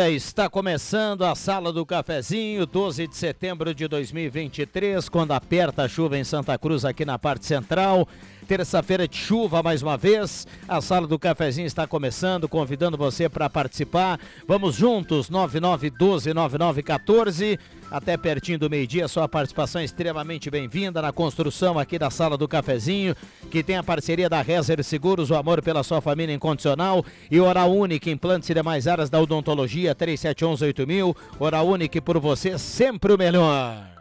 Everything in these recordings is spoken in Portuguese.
Dia. Está começando a Sala do Cafezinho, 12 de setembro de 2023, quando aperta a chuva em Santa Cruz aqui na parte central. Terça-feira de chuva mais uma vez. A Sala do Cafezinho está começando, convidando você para participar. Vamos juntos, 99129914 até pertinho do meio-dia. Sua participação é extremamente bem-vinda na construção aqui da Sala do Cafezinho, que tem a parceria da Rezer Seguros, o amor pela sua família incondicional e Oral Única, implantes e demais áreas da odontologia, 37118000. Oral Única por você, sempre o melhor.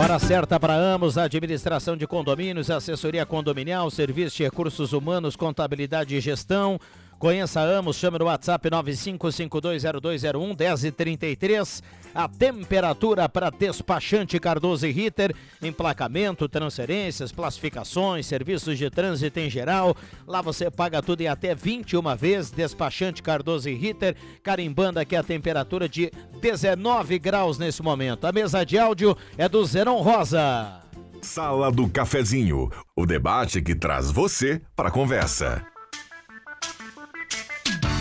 Hora certa para Amos, administração de condomínios, assessoria condominial, serviço de recursos humanos, contabilidade e gestão. Conheça Amos, chame no WhatsApp 95520201 1033. A temperatura para despachante Cardoso e Ritter, emplacamento, transferências, classificações, serviços de trânsito em geral. Lá você paga tudo em até 21 vezes. Despachante Cardoso e Ritter, carimbando aqui a temperatura de 19 graus nesse momento. A mesa de áudio é do Zeron Rosa. Sala do Cafezinho, o debate que traz você para a conversa.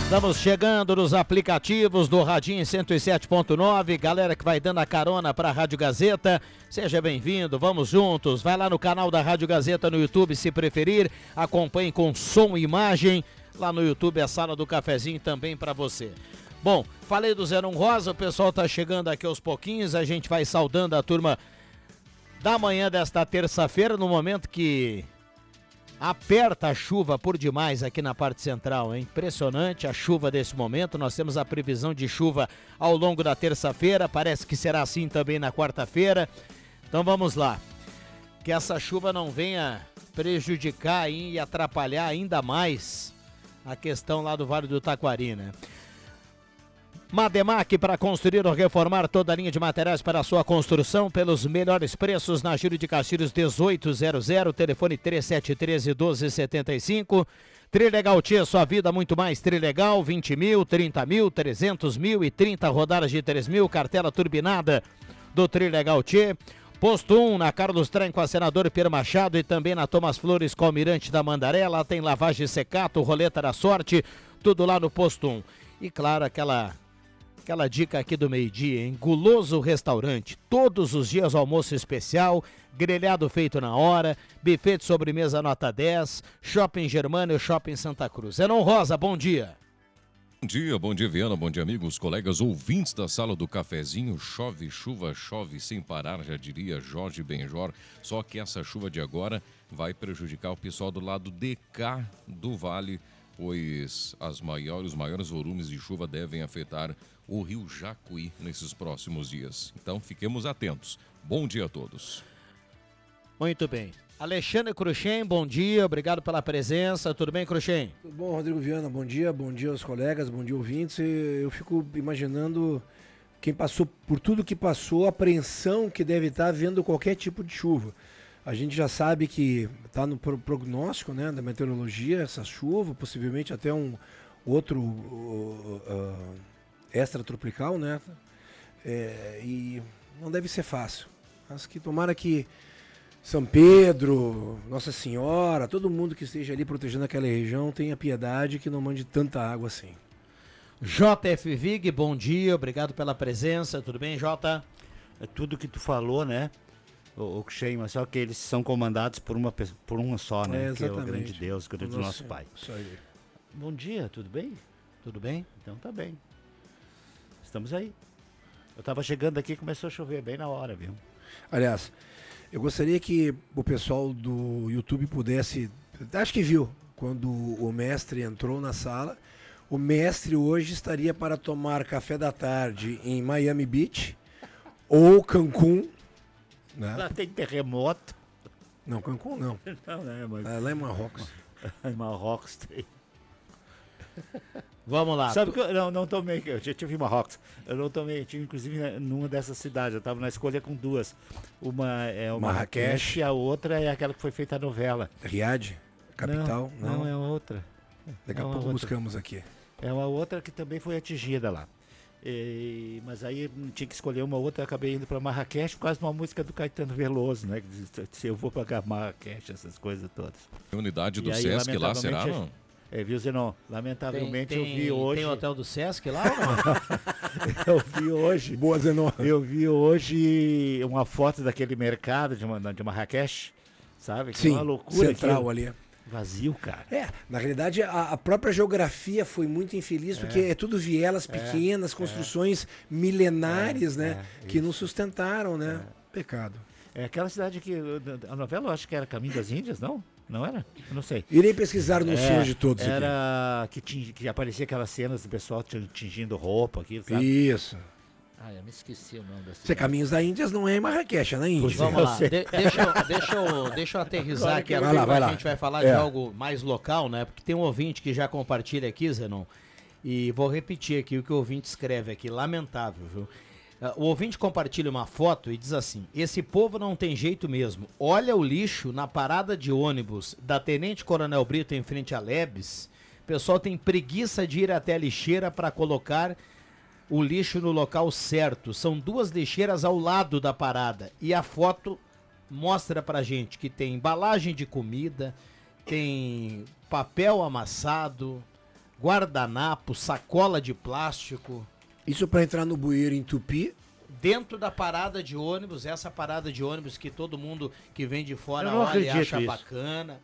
Estamos chegando nos aplicativos do Radinho 107.9. Galera que vai dando a carona para a Rádio Gazeta, seja bem-vindo, vamos juntos. Vai lá no canal da Rádio Gazeta no YouTube se preferir. Acompanhe com som e imagem. Lá no YouTube a sala do cafezinho também para você. Bom, falei do Zeron Rosa, o pessoal tá chegando aqui aos pouquinhos. A gente vai saudando a turma da manhã desta terça-feira, no momento que Aperta a chuva por demais aqui na parte central, é impressionante a chuva desse momento. Nós temos a previsão de chuva ao longo da terça-feira, parece que será assim também na quarta-feira. Então vamos lá. Que essa chuva não venha prejudicar e atrapalhar ainda mais a questão lá do Vale do Taquari, né? Mademac para construir ou reformar toda a linha de materiais para a sua construção pelos melhores preços na Júlio de Castilhos 1800, telefone 3713 1275. Trilegal Tia, sua vida muito mais Trilegal, 20 mil, 30 mil, 300 mil e 30 rodadas de 3 mil, cartela turbinada do Trilegal Tia. Posto 1 na Carlos Trem com a senadora Pierre Machado e também na Thomas Flores com o Almirante da Mandarela. Tem lavagem secato, roleta da sorte, tudo lá no Posto 1. E claro, aquela Aquela dica aqui do meio-dia, hein? Guloso Restaurante. Todos os dias almoço especial, grelhado feito na hora, buffet de sobremesa nota 10, Shopping Germano Shopping Santa Cruz. Zenon Rosa, bom dia. Bom dia, bom dia, Viana, bom dia, amigos, colegas, ouvintes da sala do cafezinho. Chove, chuva, chove sem parar, já diria Jorge Benjor. Só que essa chuva de agora vai prejudicar o pessoal do lado de cá do vale, pois as maiores, os maiores volumes de chuva devem afetar o rio Jacuí nesses próximos dias. Então fiquemos atentos. Bom dia a todos. Muito bem. Alexandre Cruxem, bom dia, obrigado pela presença. Tudo bem, Cruxem? Tudo bom, Rodrigo Viana, bom dia, bom dia aos colegas, bom dia ouvintes. Eu fico imaginando quem passou por tudo que passou, a apreensão que deve estar vendo qualquer tipo de chuva. A gente já sabe que está no prognóstico né, da meteorologia essa chuva, possivelmente até um outro uh, uh, extratropical, né? É, e não deve ser fácil. Mas que tomara que São Pedro, Nossa Senhora, todo mundo que esteja ali protegendo aquela região tenha piedade que não mande tanta água assim. JF Vig, bom dia, obrigado pela presença, tudo bem, Jota? É tudo que tu falou, né? O, o mas só que eles são comandados por uma, por uma só, né? É, que é o grande Deus, o grande nosso, nosso Pai. Bom dia, tudo bem? Tudo bem? Então tá bem. Estamos aí. Eu tava chegando aqui e começou a chover bem na hora, viu? Aliás, eu gostaria que o pessoal do YouTube pudesse. Acho que viu quando o mestre entrou na sala o mestre hoje estaria para tomar café da tarde em Miami Beach ou Cancún. Né? Lá tem terremoto. Não, Cancún não. não, né, mas... É, lá em Marrocos. em Marrocos tem. Vamos lá. Sabe tu... que eu não, não tomei, eu já tive em Marrocos. Eu não tomei, tive inclusive numa dessas cidades. Eu estava na escolha com duas. Uma é o Marrakech e a outra é aquela que foi feita a novela. Riad? Capital? Não, não, não é outra. Daqui a é pouco outra. buscamos aqui. É uma outra que também foi atingida lá. E, mas aí tinha que escolher uma outra, acabei indo para Marrakech, quase uma música do Caetano Veloso, né? Se eu vou para Marrakech, essas coisas todas. Tem unidade do aí, Sesc lá, será? Não? É, viu, Zenon? Lamentavelmente tem, tem, eu vi hoje. Tem hotel do Sesc lá eu vi hoje. Boa, Zenon. Eu vi hoje uma foto daquele mercado de, de Marrakech, sabe? Que Sim, é uma loucura. Central aquilo. ali. Vazio, cara. É, na realidade a, a própria geografia foi muito infeliz, é. porque é tudo vielas é, pequenas, é, construções milenares, é, né? É, que não sustentaram, né? Pecado. É aquela cidade que. A novela eu acho que era Caminho das Índias, não? Não era? Eu não sei. Irei pesquisar no é, de todos. Era aqui. que, que aparecia aquelas cenas do pessoal tingindo roupa, aquilo, sabe? Isso. Ah, eu me esqueci o nome dessa. Você Caminhos da Índia não é em Marrakech, é na Índia. Vamos lá, de, deixa, eu, deixa, eu, deixa eu aterrizar aqui. Vai lá, vai lá. A gente vai falar é. de algo mais local, né? Porque tem um ouvinte que já compartilha aqui, Zenon. E vou repetir aqui o que o ouvinte escreve aqui. Lamentável, viu? Ah, o ouvinte compartilha uma foto e diz assim: Esse povo não tem jeito mesmo. Olha o lixo na parada de ônibus da Tenente Coronel Brito em frente a Lebes. O pessoal tem preguiça de ir até a lixeira para colocar o lixo no local certo. São duas lixeiras ao lado da parada. E a foto mostra pra gente que tem embalagem de comida, tem papel amassado, guardanapo, sacola de plástico. Isso para entrar no bueiro em Tupi? Dentro da parada de ônibus, essa parada de ônibus que todo mundo que vem de fora olha e acha isso. bacana.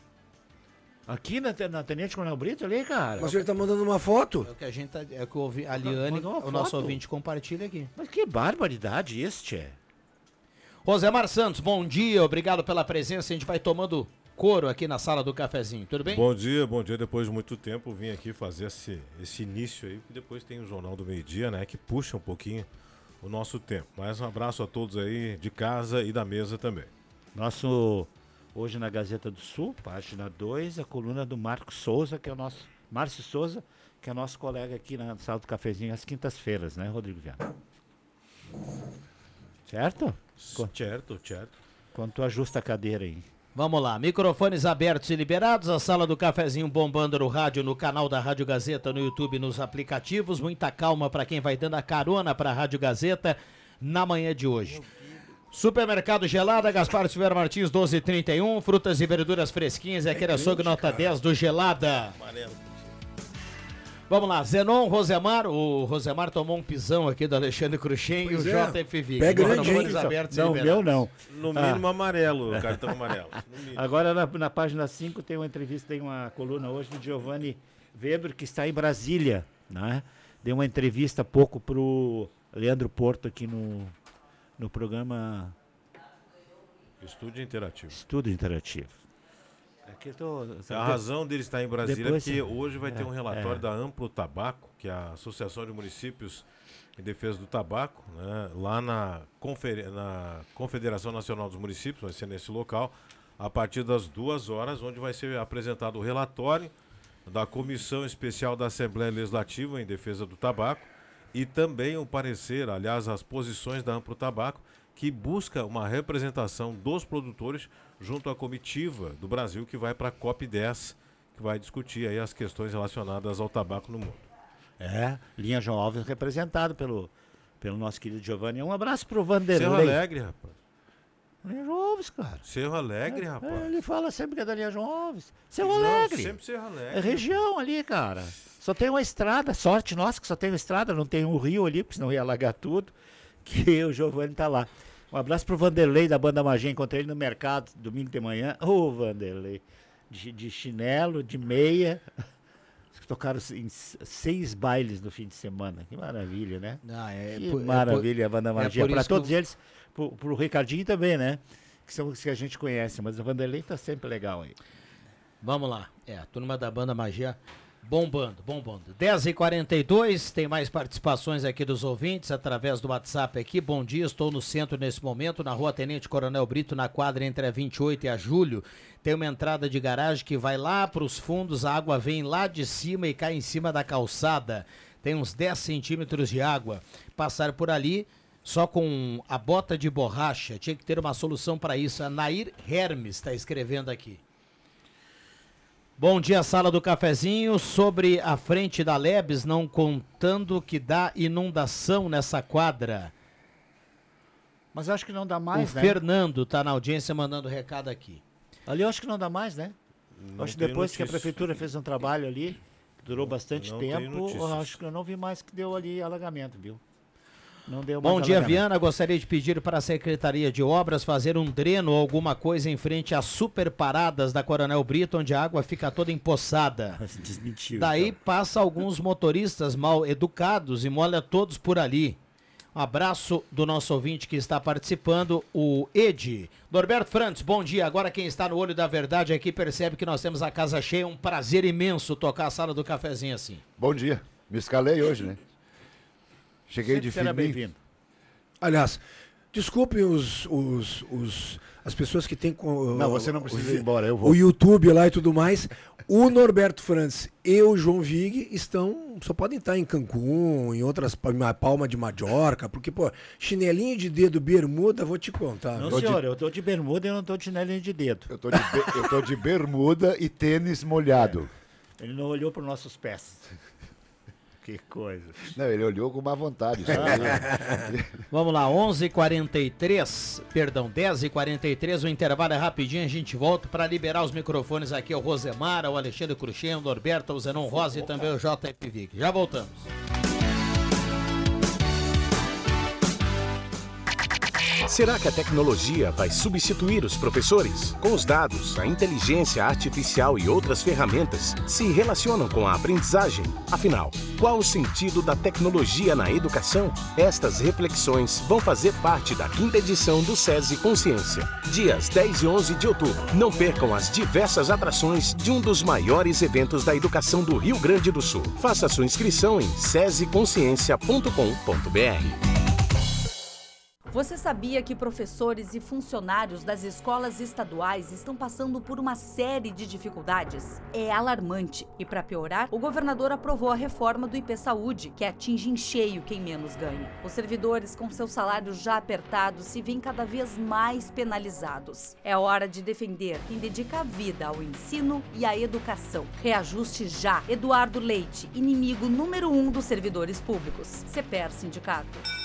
Aqui na, na Tenente Coronel Brito ali, cara. Mas ele tá mandando uma foto. É o que a gente tá, é o que ouvi, a Liane, o nosso ouvinte compartilha aqui. Mas que barbaridade este é. Rosemar Santos, bom dia, obrigado pela presença. A gente vai tomando couro aqui na sala do cafezinho, tudo bem? Bom dia, bom dia. Depois de muito tempo vim aqui fazer esse, esse início aí, depois tem o Jornal do Meio Dia, né, que puxa um pouquinho o nosso tempo. Mais um abraço a todos aí de casa e da mesa também. Nosso Hoje na Gazeta do Sul, página 2, a coluna do Marcos Souza, que é o nosso. Márcio Souza, que é nosso colega aqui na sala do cafezinho às quintas-feiras, né, Rodrigo Viana? Certo? Certo, certo. Quando tu ajusta a cadeira aí. Vamos lá, microfones abertos e liberados, a sala do cafezinho bombando no rádio, no canal da Rádio Gazeta, no YouTube, nos aplicativos. Muita calma para quem vai dando a carona para a Rádio Gazeta na manhã de hoje. Supermercado Gelada, Gaspar Silveira Martins, 1231. Frutas e verduras fresquinhas, é aquele açougue nota 10 do Gelada. Vamos lá, Zenon, Rosemar. O Rosemar tomou um pisão aqui do Alexandre Cruxem e o é. JFV. Pé grande, Não, meu não. No mínimo ah. amarelo, o cartão amarelo. Agora na, na página 5 tem uma entrevista, tem uma coluna hoje do Giovanni Weber, que está em Brasília. Né? Deu uma entrevista há pouco pro Leandro Porto aqui no no programa Estúdio Interativo. Estúdio Interativo. É tô, a razão dele estar em Brasília é que hoje vai é, ter um relatório é. da Amplo Tabaco, que é a Associação de Municípios em Defesa do Tabaco, né, lá na, Confer na Confederação Nacional dos Municípios, vai ser nesse local, a partir das duas horas, onde vai ser apresentado o relatório da Comissão Especial da Assembleia Legislativa em Defesa do Tabaco e também o parecer, aliás, as posições da Ampro Tabaco, que busca uma representação dos produtores junto à comitiva do Brasil que vai para a COP10, que vai discutir aí as questões relacionadas ao tabaco no mundo. É, linha João Alves representado pelo, pelo nosso querido Giovanni. Um abraço pro Vanderlei. Cerro Alegre, rapaz. Linha João Alves, cara. Cerro Alegre, é, rapaz. Ele fala sempre que é da linha João Alves. Cerro Alegre. Sempre Cerro Alegre. É região ali, cara. Só tem uma estrada. Sorte nossa que só tem uma estrada, não tem um rio ali, porque senão ia alagar tudo. Que o Giovanni tá lá. Um abraço pro Vanderlei da Banda Magia. Encontrei ele no mercado domingo de manhã. Ô, oh, Vanderlei. De, de chinelo, de meia tocaram em seis bailes no fim de semana. Que maravilha, né? Ah, é, que por, maravilha é, a Banda Magia. É para todos eu... eles, pro, pro Ricardinho também, né? Que são os que a gente conhece, mas o Vanderlei tá sempre legal aí. Vamos lá. É, a turma da Banda Magia Bombando, bombando. 10h42, tem mais participações aqui dos ouvintes através do WhatsApp aqui. Bom dia, estou no centro nesse momento, na rua Tenente Coronel Brito, na quadra entre a 28 e a Julho. Tem uma entrada de garagem que vai lá para os fundos, a água vem lá de cima e cai em cima da calçada. Tem uns 10 centímetros de água. Passar por ali só com a bota de borracha. Tinha que ter uma solução para isso. A Nair Hermes está escrevendo aqui. Bom dia, sala do cafezinho. Sobre a frente da Lebes, não contando que dá inundação nessa quadra. Mas acho que não dá mais, o né? Fernando está na audiência mandando recado aqui. Ali eu acho que não dá mais, né? Não acho que depois notícia. que a prefeitura fez um trabalho ali, durou bastante não tempo, acho que eu não vi mais que deu ali alagamento, viu? Não deu Bom dia, Viana. Gostaria de pedir para a Secretaria de Obras fazer um dreno ou alguma coisa em frente às super paradas da Coronel Brito, onde a água fica toda empoçada. Desmentiu. Daí então. passa alguns motoristas mal educados e molha todos por ali. Um abraço do nosso ouvinte que está participando, o Ed. Norberto Frantes, bom dia. Agora quem está no olho da verdade aqui percebe que nós temos a casa cheia. Um prazer imenso tocar a sala do cafezinho assim. Bom dia. Me escalei hoje, né? Cheguei Sempre de será bem-vindo. Aliás, desculpem os, os, os, as pessoas que têm. Não, você não precisa ir embora, eu vou. O YouTube lá e tudo mais. O Norberto Franz e o João Vig estão. Só podem estar em Cancún, em outras. Palma de Majorca, porque, pô, chinelinho de dedo, bermuda, vou te contar. Não, senhor, de... eu tô de bermuda e eu não tô de chinelinho de dedo. Eu tô de, be... eu tô de bermuda e tênis molhado. É. Ele não olhou para os nossos pés. Que coisa. Não, ele olhou com má vontade. Vamos lá, 11:43, perdão, 10h43, o intervalo é rapidinho, a gente volta para liberar os microfones aqui ao Rosemar, ao Alexandre Cruxem, ao Norberto, ao Zenon Rosa e também ao JP Vic. Já voltamos. Será que a tecnologia vai substituir os professores? Com os dados, a inteligência artificial e outras ferramentas se relacionam com a aprendizagem. Afinal, qual o sentido da tecnologia na educação? Estas reflexões vão fazer parte da quinta edição do SESI Consciência, dias 10 e 11 de outubro. Não percam as diversas atrações de um dos maiores eventos da educação do Rio Grande do Sul. Faça sua inscrição em sesiconsciência.com.br. Você sabia que professores e funcionários das escolas estaduais estão passando por uma série de dificuldades? É alarmante. E para piorar, o governador aprovou a reforma do IP Saúde, que atinge em cheio quem menos ganha. Os servidores, com seus salários já apertados, se veem cada vez mais penalizados. É hora de defender quem dedica a vida ao ensino e à educação. Reajuste já. Eduardo Leite, inimigo número um dos servidores públicos. CPER Sindicato.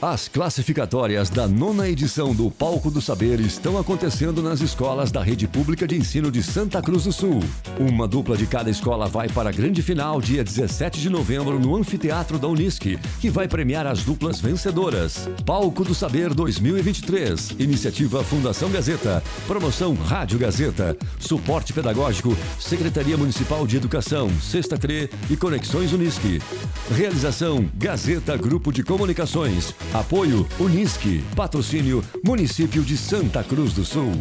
As classificatórias da nona edição do Palco do Saber estão acontecendo nas escolas da Rede Pública de Ensino de Santa Cruz do Sul. Uma dupla de cada escola vai para a grande final dia 17 de novembro no Anfiteatro da Unisc, que vai premiar as duplas vencedoras. Palco do Saber 2023. Iniciativa Fundação Gazeta. Promoção Rádio Gazeta. Suporte Pedagógico. Secretaria Municipal de Educação. Sexta CRE e Conexões Unisc. Realização Gazeta Grupo de Comunicações. Apoio Unisque. Patrocínio Município de Santa Cruz do Sul.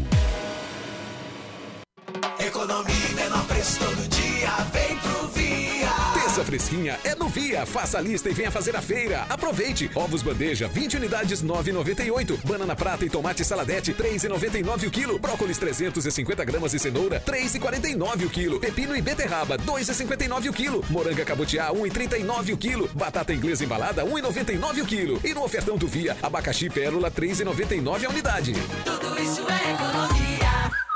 Fresquinha é no Via. Faça a lista e venha fazer a feira. Aproveite. Ovos bandeja, 20 unidades, 9,98. Banana prata e tomate saladete, 3,99 o quilo. Brócolis 350 gramas e cenoura, 3,49 o quilo. Pepino e beterraba, 2,59 o quilo. Moranga cabutiá, 1,39 o quilo. Batata inglesa embalada, 1,99 o quilo. E no ofertão do Via, abacaxi pérola, 3,99 a unidade. Tudo isso é economia.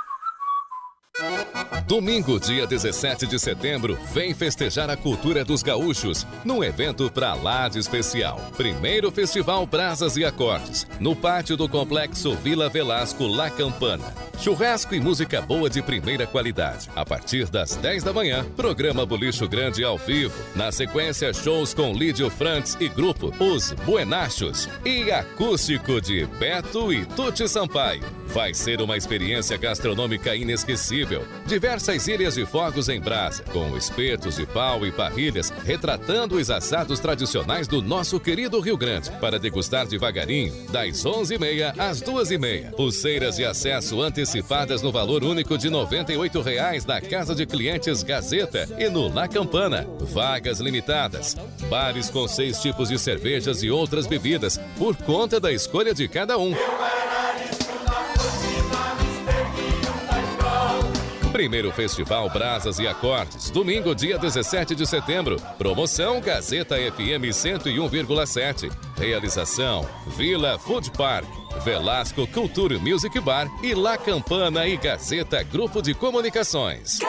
Domingo, dia 17 de setembro, vem festejar a cultura dos gaúchos num evento pra lá de especial. Primeiro Festival Brasas e Acordes, no pátio do Complexo Vila Velasco La Campana. Churrasco e música boa de primeira qualidade. A partir das 10 da manhã, programa Bolicho Grande ao vivo. Na sequência, shows com Lídio Frantz e grupo Os Buenachos. E acústico de Beto e Tuti Sampaio. Vai ser uma experiência gastronômica inesquecível. Diversas ilhas de fogos em brasa, com espetos de pau e parrilhas, retratando os assados tradicionais do nosso querido Rio Grande. Para degustar devagarinho, das 11h30 às 2h30. Pulseiras de acesso antecipadas no valor único de 98 reais na Casa de Clientes Gazeta e no La Campana. Vagas limitadas. Bares com seis tipos de cervejas e outras bebidas, por conta da escolha de cada um. Primeiro Festival Brasas e Acordes, domingo, dia 17 de setembro. Promoção Gazeta FM 101,7. Realização Vila Food Park, Velasco Culture Music Bar e La Campana e Gazeta Grupo de Comunicações.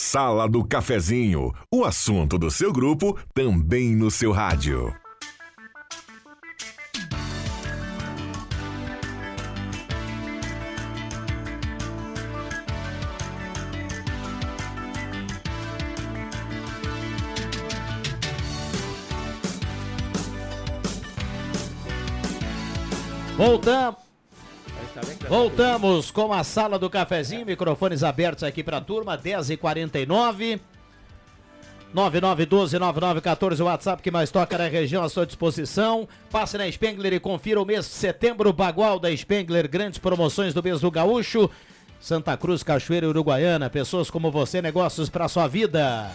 Sala do Cafezinho, o assunto do seu grupo também no seu rádio. Voltamos. Voltamos com a sala do cafezinho, microfones abertos aqui para a turma, 10h49. 9912-9914, o WhatsApp que mais toca na região à sua disposição. Passe na Spengler e confira o mês de setembro, bagual da Spengler, grandes promoções do mês do Gaúcho. Santa Cruz, Cachoeira e Uruguaiana, pessoas como você, negócios para sua vida.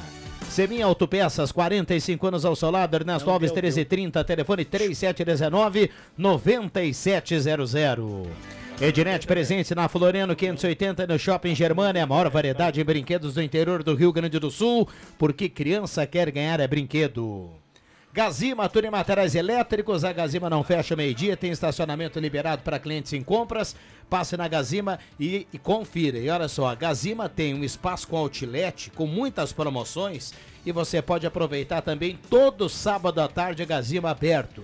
Seminha Autopeças, 45 anos ao seu lado, Ernesto Alves 1330, telefone 3719 9700. Ednet presente na Floriano 580 no Shopping Germana, a maior variedade de brinquedos do interior do Rio Grande do Sul, porque criança quer ganhar é brinquedo. Gazima, tudo em materiais elétricos. A Gazima não fecha meio-dia, tem estacionamento liberado para clientes em compras. Passe na Gazima e, e confira. E olha só, a Gazima tem um espaço com outlet, com muitas promoções. E você pode aproveitar também todo sábado à tarde a Gazima aberto.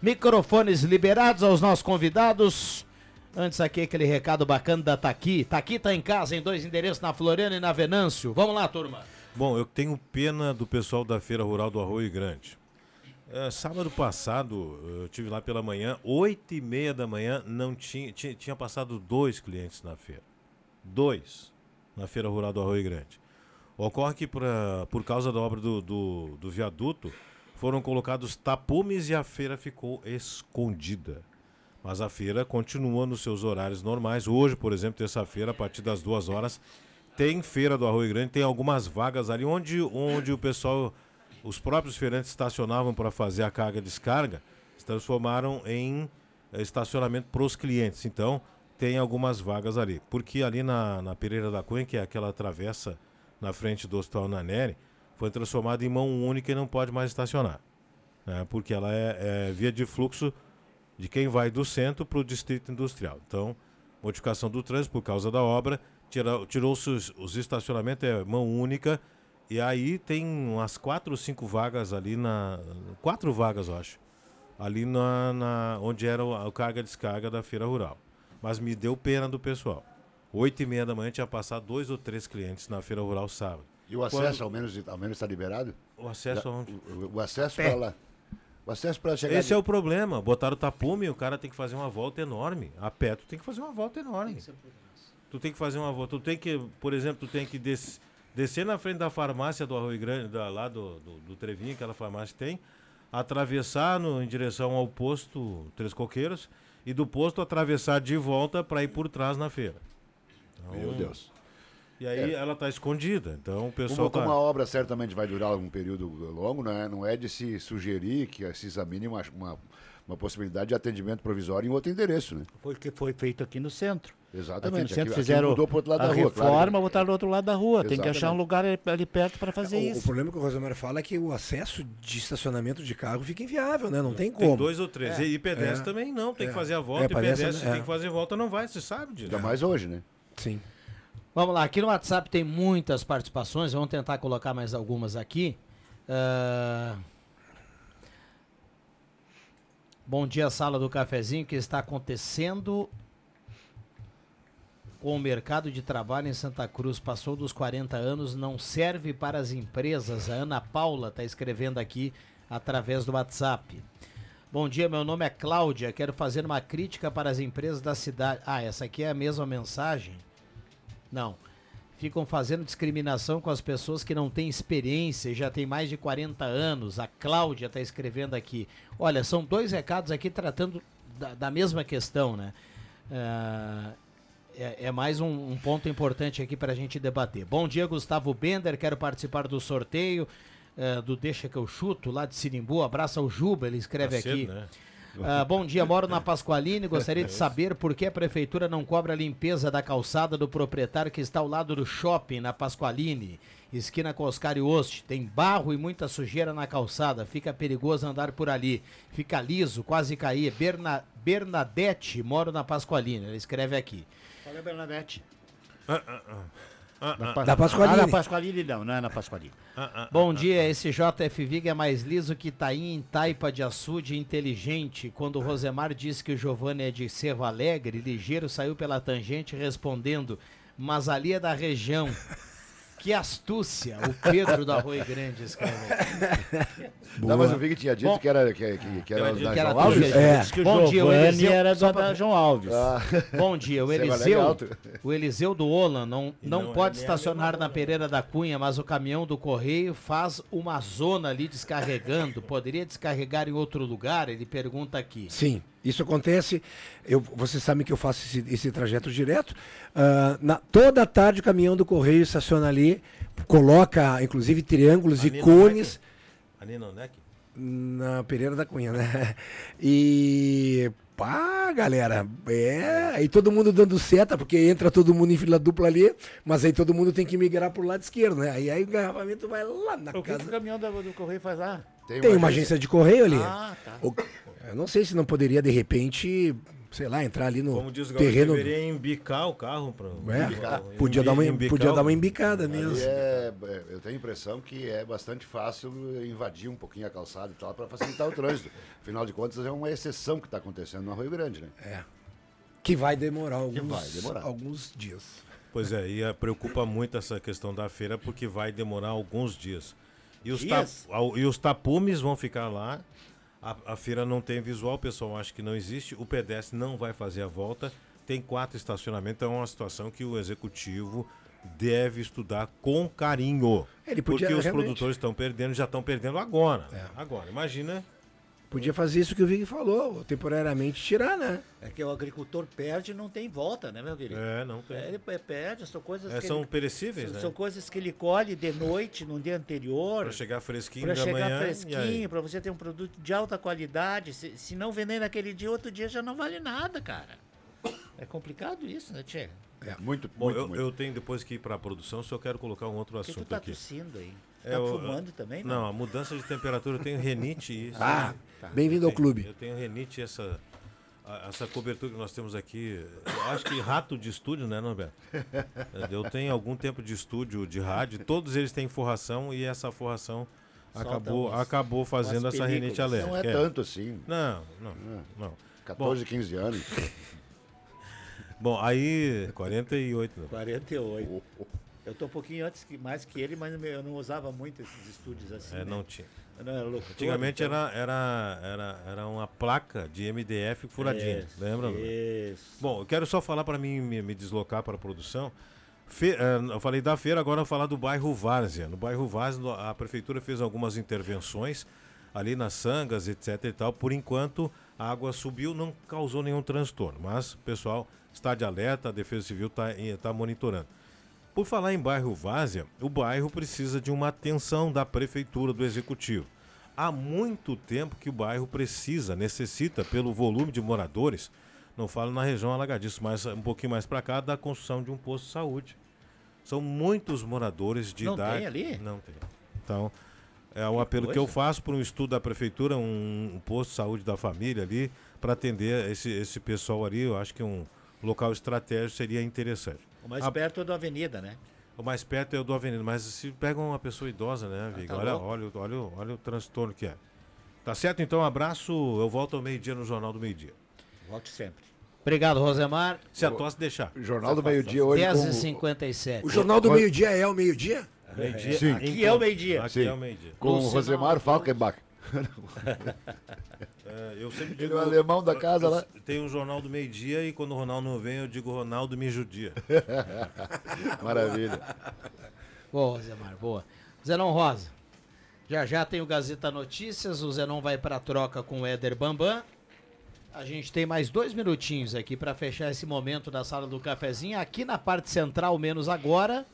Microfones liberados aos nossos convidados. Antes aqui aquele recado bacana da Taqui. Taqui tá em casa em dois endereços, na Floriana e na Venâncio. Vamos lá, turma. Bom, eu tenho pena do pessoal da Feira Rural do Arroio Grande. É, sábado passado, eu tive lá pela manhã, oito e meia da manhã, não tinha, tinha, tinha passado dois clientes na feira. Dois na Feira Rural do Arroio Grande. Ocorre que pra, por causa da obra do, do, do viaduto, foram colocados tapumes e a feira ficou escondida. Mas a feira continua nos seus horários normais. Hoje, por exemplo, terça-feira, a partir das duas horas, tem feira do Arroio Grande, tem algumas vagas ali onde, onde o pessoal os próprios feirantes estacionavam para fazer a carga e descarga, se transformaram em eh, estacionamento para os clientes. Então, tem algumas vagas ali. Porque ali na, na Pereira da Cunha, que é aquela travessa na frente do Hospital Naneri, foi transformada em mão única e não pode mais estacionar. Né? Porque ela é, é via de fluxo de quem vai do centro para o distrito industrial. Então, modificação do trânsito por causa da obra, tirou-se os, os estacionamentos, é mão única e aí tem umas quatro ou cinco vagas ali na. Quatro vagas, eu acho. Ali na, na onde era o, carga descarga da feira rural. Mas me deu pena do pessoal. Oito e meia da manhã tinha passado dois ou três clientes na feira rural sábado. E o acesso Quando... ao menos ao menos está liberado? O acesso aonde? O, o acesso para lá. O acesso para chegar. Esse de... é o problema. Botaram o tapume, o cara tem que fazer uma volta enorme. A pé tu tem que fazer uma volta enorme. Tem tu tem que fazer uma volta. Tu tem que, por exemplo, tu tem que descer Descer na frente da farmácia do Arroio Grande, da, lá do, do, do Trevinho, aquela farmácia que tem, atravessar no, em direção ao posto Três Coqueiros e do posto atravessar de volta para ir por trás na feira. Então, Meu Deus. E aí é. ela está escondida. Então o pessoal. Como, tá... como a obra certamente vai durar um período longo, não é, não é de se sugerir que se examine uma, uma, uma possibilidade de atendimento provisório em outro endereço, né? Foi o que foi feito aqui no centro. Exatamente. Aqui no centro aqui, fizeram aqui outro lado a da rua, reforma, claro. botaram do outro lado da rua. Exatamente. Tem que achar um lugar ali perto para fazer o, isso. O problema que o Rosemar fala é que o acesso de estacionamento de carro fica inviável, né? Não tem como. Tem dois ou três. É. E pedestre é. também não, tem é. que fazer a volta. É, e pedestre, tem que fazer a volta, não vai, você sabe disso. Ainda mais hoje, né? Sim. Vamos lá, aqui no WhatsApp tem muitas participações, vamos tentar colocar mais algumas aqui. Uh... Bom dia, sala do cafezinho, que está acontecendo com o mercado de trabalho em Santa Cruz passou dos 40 anos, não serve para as empresas. A Ana Paula está escrevendo aqui através do WhatsApp. Bom dia, meu nome é Cláudia. Quero fazer uma crítica para as empresas da cidade. Ah, essa aqui é a mesma mensagem? Não. Ficam fazendo discriminação com as pessoas que não têm experiência e já têm mais de 40 anos. A Cláudia está escrevendo aqui. Olha, são dois recados aqui tratando da, da mesma questão, né? Uh, é, é mais um, um, ponto importante aqui para a gente debater. Bom dia, Gustavo Bender. Quero participar do sorteio uh, do Deixa que eu chuto, lá de Sirimbu. Abraça o Juba, ele escreve tá aqui. Cedo, né? Uh, bom dia, moro na Pasqualine. Gostaria de saber por que a prefeitura não cobra a limpeza da calçada do proprietário que está ao lado do shopping na Pasqualine, esquina com Oscar e Oste. Tem barro e muita sujeira na calçada. Fica perigoso andar por ali. Fica liso, quase cair. Berna, Bernadette, moro na Pasqualine. Ele escreve aqui. É Bernadette? Ah, ah, ah. Ah, ah, da Pasqualini. Ah, da Pasqualini não, não é na Pasqualini. Ah, ah, Bom dia, esse JF Vig é mais liso que Taim em Taipa de Açude inteligente. Quando o Rosemar disse que o Giovanni é de Cerro Alegre, ligeiro saiu pela tangente respondendo, mas ali é da região. Que astúcia, o Pedro da Arroio Grande escreve. Não, mas eu vi que tinha dito Bom, que era, que, que, que era da João Alves. É. Que o Bom dia, o Eliseu, era da, da João Alves. Ah. Bom dia, o Eliseu, o Eliseu do Olan não, não, não pode é estacionar na Pereira da Cunha, mas o caminhão do Correio faz uma zona ali descarregando. Poderia descarregar em outro lugar? Ele pergunta aqui. Sim. Isso acontece, eu, você sabe que eu faço esse, esse trajeto direto. Uh, na, toda tarde o caminhão do Correio estaciona ali, coloca inclusive triângulos e cones. Ali no NEC? Na Pereira da Cunha, né? E pá, galera, é, aí todo mundo dando seta, porque entra todo mundo em fila dupla ali, mas aí todo mundo tem que migrar pro lado esquerdo, né? Aí, aí o engarrafamento vai lá na o casa. O que o caminhão do, do correio faz lá? Tem, uma agência de correio ali. Ah, tá. O, eu não sei se não poderia, de repente, sei lá, entrar ali no Como diz o terreno. deveria embicar o carro para. É, podia, dar uma, podia dar uma embicada mesmo. É, é, eu tenho a impressão que é bastante fácil invadir um pouquinho a calçada e tal para facilitar o trânsito. Afinal de contas, é uma exceção que está acontecendo no Rio Grande, né? É. Que vai demorar alguns, vai demorar. alguns dias. Pois é, e preocupa muito essa questão da feira porque vai demorar alguns dias. E os, ta, e os tapumes vão ficar lá a, a feira não tem visual, o pessoal acha que não existe. O pedestre não vai fazer a volta. Tem quatro estacionamentos. Então é uma situação que o executivo deve estudar com carinho. Podia, porque os realmente... produtores estão perdendo, já estão perdendo agora. É. Agora, imagina Podia fazer isso que o Vig falou, temporariamente tirar, né? É que o agricultor perde e não tem volta, né, meu querido? É, não tem. É, ele perde, são coisas é, São ele, perecíveis, são, né? São coisas que ele colhe de noite, no dia anterior. Para chegar fresquinho Para chegar manhã, fresquinho, para você ter um produto de alta qualidade. Se, se não vender naquele dia, outro dia já não vale nada, cara. É complicado isso, né, Tchê? É, muito, Bom, muito, eu, muito. eu tenho depois que ir para a produção, só quero colocar um outro assunto que tu tá aqui. tossindo aí? Tá é, fumando também, não? Não, a mudança de temperatura, eu tenho renite e isso. Ah, tá. bem-vindo ao clube. Eu tenho renite e essa, essa cobertura que nós temos aqui. Eu acho que rato de estúdio, né, Norberto? Eu tenho algum tempo de estúdio de rádio, todos eles têm forração e essa forração acabou, acabou fazendo essa renite alérgica. Não é, é, tanto assim. Não, não, não. 14, Bom, 15 anos. Bom, aí 48. 48. Eu estou um pouquinho antes que mais que ele, mas eu não usava muito esses estúdios assim. É, né? não tinha. Era louco. Antigamente então... era, era, era, era uma placa de MDF furadinha, lembra? Isso. Bom, eu quero só falar para mim me, me, deslocar para a produção. Fe, uh, eu falei da feira, agora eu vou falar do bairro Várzea. No bairro Várzea, a prefeitura fez algumas intervenções ali nas sangas, etc e tal. Por enquanto, a água subiu, não causou nenhum transtorno, mas o pessoal está de alerta, a Defesa Civil está tá monitorando. Por falar em bairro Várzea, o bairro precisa de uma atenção da prefeitura, do executivo. Há muito tempo que o bairro precisa, necessita, pelo volume de moradores, não falo na região alagadiça, mas um pouquinho mais para cá, da construção de um posto de saúde. São muitos moradores de não idade. Não tem ali? Não tem. Então, é um apelo que eu faço para um estudo da prefeitura, um, um, posto de saúde da família ali, para atender esse, esse pessoal ali. Eu acho que um local estratégico seria interessante. O mais a... perto é da avenida, né? O mais perto é o do avenida, mas se pega uma pessoa idosa, né, Viga? Ah, tá olha, olha, olha, olha o transtorno que é. Tá certo? Então, um abraço. Eu volto ao meio-dia no Jornal do Meio-Dia. Volte sempre. Obrigado, Rosemar. Se a tosse deixar. O Jornal do Meio-Dia hoje. 10h57. O Jornal do Meio-Dia é o meio-dia? Meio-dia. Sim. Aqui é o meio-dia. Aqui Sim. é o meio-dia. Com o Rosemar Falkenbach. é, eu sempre digo. Ele é o alemão da casa lá. Tem um jornal do meio-dia e quando o Ronaldo não vem, eu digo Ronaldo me judia. Maravilha. Boa, Rosemar, boa. Zenon Rosa. Já já tem o Gazeta Notícias, o Zenon vai para troca com o Éder Bambam. A gente tem mais dois minutinhos aqui para fechar esse momento da sala do cafezinho. Aqui na parte central, menos agora,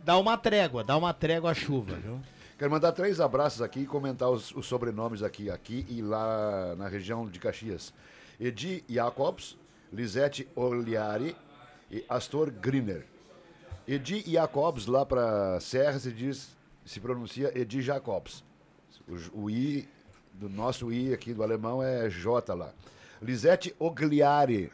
dá uma trégua, dá uma trégua à chuva, viu? Quero mandar três abraços aqui e comentar os, os, sobrenomes aqui, aqui e lá na região de Caxias. Edi Jacobs, Lisete Oliari e Astor Griner. Edi Jacobs, lá para Serra, se diz, se pronuncia Edi Jacobs. O, o I do nosso I aqui do alemão é J lá. Lisete Ogliari,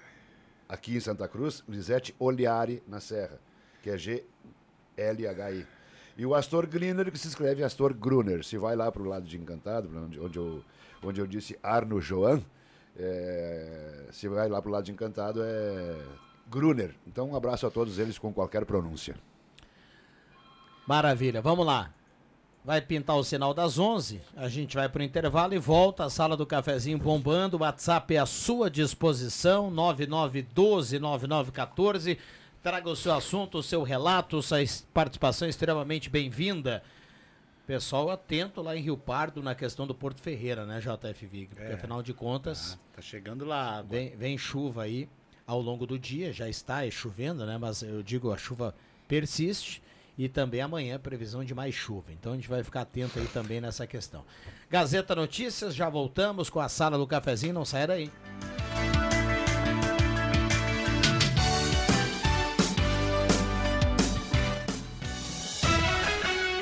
aqui em Santa Cruz, Lisete Oliari na Serra, que é G-L-H-I. E o Astor Griner, que se escreve Astor Gruner. Se vai lá para o lado de Encantado, onde, onde, eu, onde eu disse Arno Joan, é, se vai lá para o lado de Encantado é Gruner. Então um abraço a todos eles com qualquer pronúncia. Maravilha, vamos lá. Vai pintar o sinal das 11, a gente vai para o intervalo e volta. A sala do cafezinho bombando. O WhatsApp é à sua disposição: 99129914. Traga o seu assunto, o seu relato, sua participação é extremamente bem-vinda. Pessoal atento lá em Rio Pardo na questão do Porto Ferreira, né, JF Vig? Porque é. afinal de contas. Ah, tá chegando lá. Vem, vem chuva aí ao longo do dia, já está chovendo, né? Mas eu digo, a chuva persiste e também amanhã previsão de mais chuva. Então a gente vai ficar atento aí também nessa questão. Gazeta Notícias, já voltamos com a sala do cafezinho, não sai daí.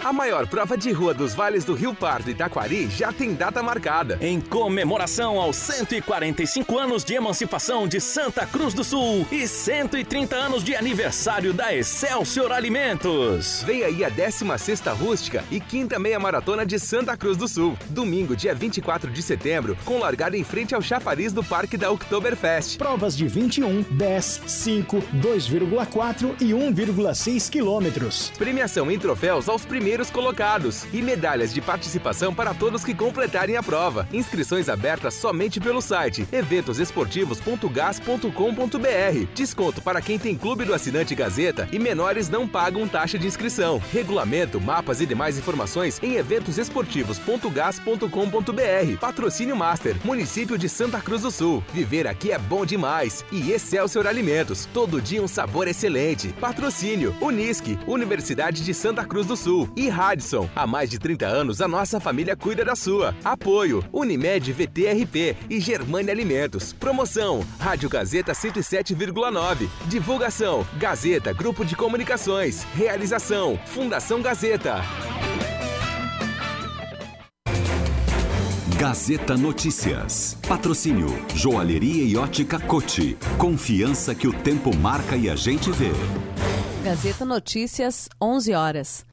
A maior prova de rua dos vales do Rio Pardo e Taquari já tem data marcada. Em comemoração aos 145 anos de emancipação de Santa Cruz do Sul e 130 anos de aniversário da Excelsior Alimentos. Vem aí a 16 Rústica e quinta meia maratona de Santa Cruz do Sul. Domingo, dia 24 de setembro, com largada em frente ao chafariz do Parque da Oktoberfest. Provas de 21, 10, 5, 2,4 e 1,6 quilômetros. Premiação em troféus aos primeiros primeiros colocados e medalhas de participação para todos que completarem a prova. Inscrições abertas somente pelo site eventosesportivos.gas.com.br. Desconto para quem tem clube do assinante Gazeta e menores não pagam taxa de inscrição. Regulamento, mapas e demais informações em eventosesportivos.gas.com.br. Patrocínio Master, município de Santa Cruz do Sul. Viver aqui é bom demais. E Excelsior Alimentos, todo dia um sabor excelente. Patrocínio Unisque, Universidade de Santa Cruz do Sul e Radisson. Há mais de 30 anos, a nossa família cuida da sua. Apoio: Unimed VTRP e Germânia Alimentos. Promoção: Rádio Gazeta 107,9. Divulgação: Gazeta Grupo de Comunicações. Realização: Fundação Gazeta. Gazeta Notícias. Patrocínio: Joalheria e Ótica Cote. Confiança que o tempo marca e a gente vê. Gazeta Notícias, 11 horas.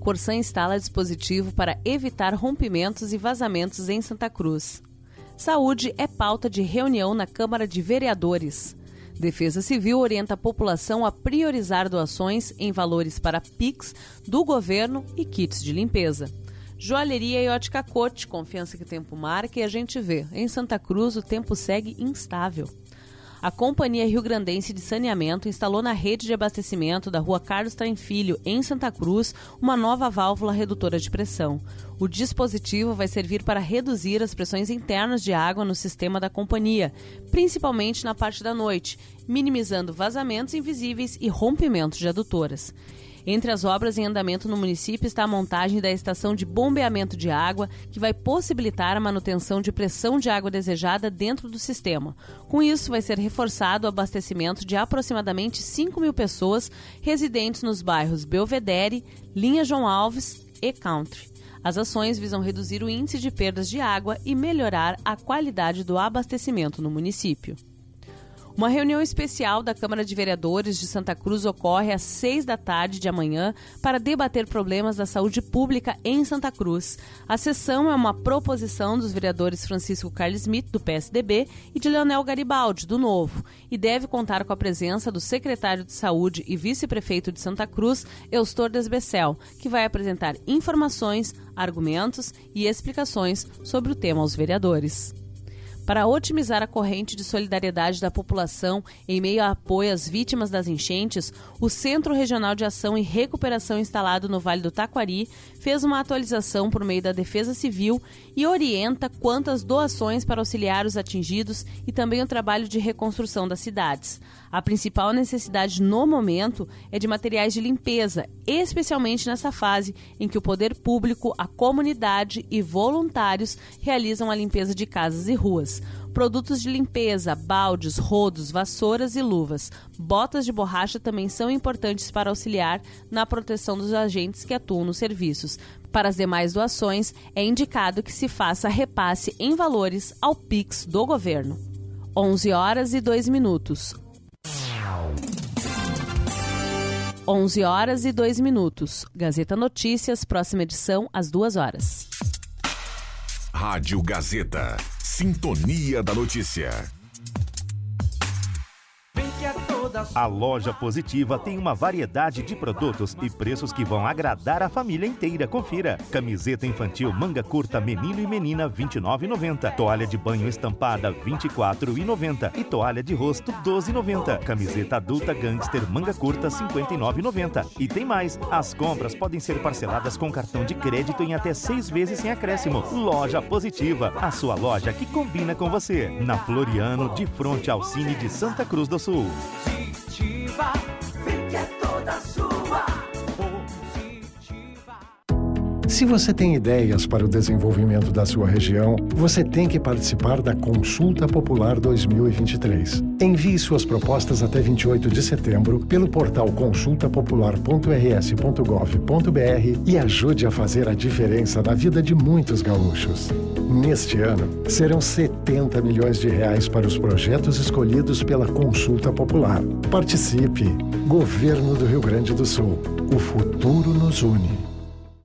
Corsan instala dispositivo para evitar rompimentos e vazamentos em Santa Cruz. Saúde é pauta de reunião na Câmara de Vereadores. Defesa Civil orienta a população a priorizar doações em valores para PIX do governo e kits de limpeza. Joalheria e ótica Cote, confiança que o tempo marca e a gente vê. Em Santa Cruz, o tempo segue instável. A Companhia Rio Grandense de Saneamento instalou na rede de abastecimento da rua Carlos Traem Filho, em Santa Cruz, uma nova válvula redutora de pressão. O dispositivo vai servir para reduzir as pressões internas de água no sistema da companhia, principalmente na parte da noite, minimizando vazamentos invisíveis e rompimentos de adutoras. Entre as obras em andamento no município está a montagem da estação de bombeamento de água, que vai possibilitar a manutenção de pressão de água desejada dentro do sistema. Com isso, vai ser reforçado o abastecimento de aproximadamente 5 mil pessoas residentes nos bairros Belvedere, Linha João Alves e Country. As ações visam reduzir o índice de perdas de água e melhorar a qualidade do abastecimento no município. Uma reunião especial da Câmara de Vereadores de Santa Cruz ocorre às seis da tarde de amanhã para debater problemas da saúde pública em Santa Cruz. A sessão é uma proposição dos vereadores Francisco Carlos Smith, do PSDB, e de Leonel Garibaldi, do Novo, e deve contar com a presença do secretário de Saúde e vice-prefeito de Santa Cruz, Eustor Desbecel, que vai apresentar informações, argumentos e explicações sobre o tema aos vereadores. Para otimizar a corrente de solidariedade da população em meio a apoio às vítimas das enchentes, o Centro Regional de Ação e Recuperação instalado no Vale do Taquari fez uma atualização por meio da Defesa Civil e orienta quanto às doações para auxiliar os atingidos e também o trabalho de reconstrução das cidades. A principal necessidade no momento é de materiais de limpeza, especialmente nessa fase em que o poder público, a comunidade e voluntários realizam a limpeza de casas e ruas. Produtos de limpeza, baldes, rodos, vassouras e luvas. Botas de borracha também são importantes para auxiliar na proteção dos agentes que atuam nos serviços. Para as demais doações, é indicado que se faça repasse em valores ao Pix do governo. 11 horas e 2 minutos. 11 horas e 2 minutos. Gazeta Notícias, próxima edição, às 2 horas. Rádio Gazeta. Sintonia da Notícia. A loja Positiva tem uma variedade de produtos e preços que vão agradar a família inteira. Confira: camiseta infantil manga curta menino e menina 29,90, toalha de banho estampada 24,90 e toalha de rosto 12,90. Camiseta adulta gangster manga curta 59,90. E tem mais: as compras podem ser parceladas com cartão de crédito em até seis vezes sem acréscimo. Loja Positiva, a sua loja que combina com você. Na Floriano, de frente ao Cine de Santa Cruz do Sul. Positiva, vem que é toda sua. Se você tem ideias para o desenvolvimento da sua região, você tem que participar da Consulta Popular 2023. Envie suas propostas até 28 de setembro pelo portal consultapopular.rs.gov.br e ajude a fazer a diferença na vida de muitos gaúchos. Neste ano, serão 70 milhões de reais para os projetos escolhidos pela Consulta Popular. Participe! Governo do Rio Grande do Sul. O futuro nos une.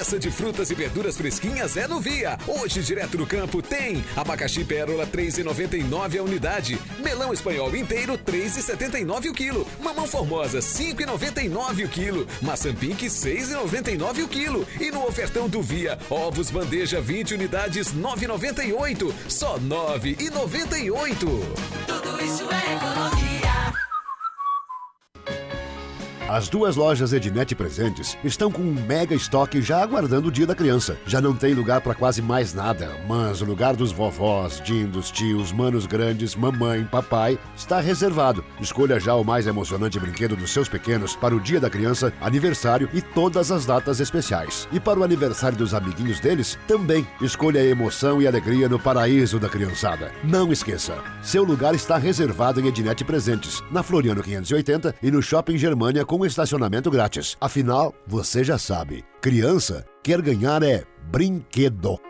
Peça de frutas e verduras fresquinhas é no Via. Hoje, direto do campo, tem abacaxi pérola 3,99 a unidade, melão espanhol inteiro 3,79 o quilo, mamão formosa 5,99 o quilo, maçã pink 6,99 o quilo. E no ofertão do Via, ovos bandeja 20 unidades 9,98, só 9,98. Tudo isso é As duas lojas Ednet Presentes estão com um mega estoque já aguardando o dia da criança. Já não tem lugar para quase mais nada, mas o lugar dos vovós, dindos, tios, manos grandes, mamãe, papai está reservado. Escolha já o mais emocionante brinquedo dos seus pequenos para o dia da criança, aniversário e todas as datas especiais. E para o aniversário dos amiguinhos deles, também. Escolha a emoção e alegria no paraíso da criançada. Não esqueça, seu lugar está reservado em Ednet Presentes, na Floriano 580 e no Shopping Germania com estacionamento grátis. Afinal, você já sabe, criança quer ganhar é brinquedo.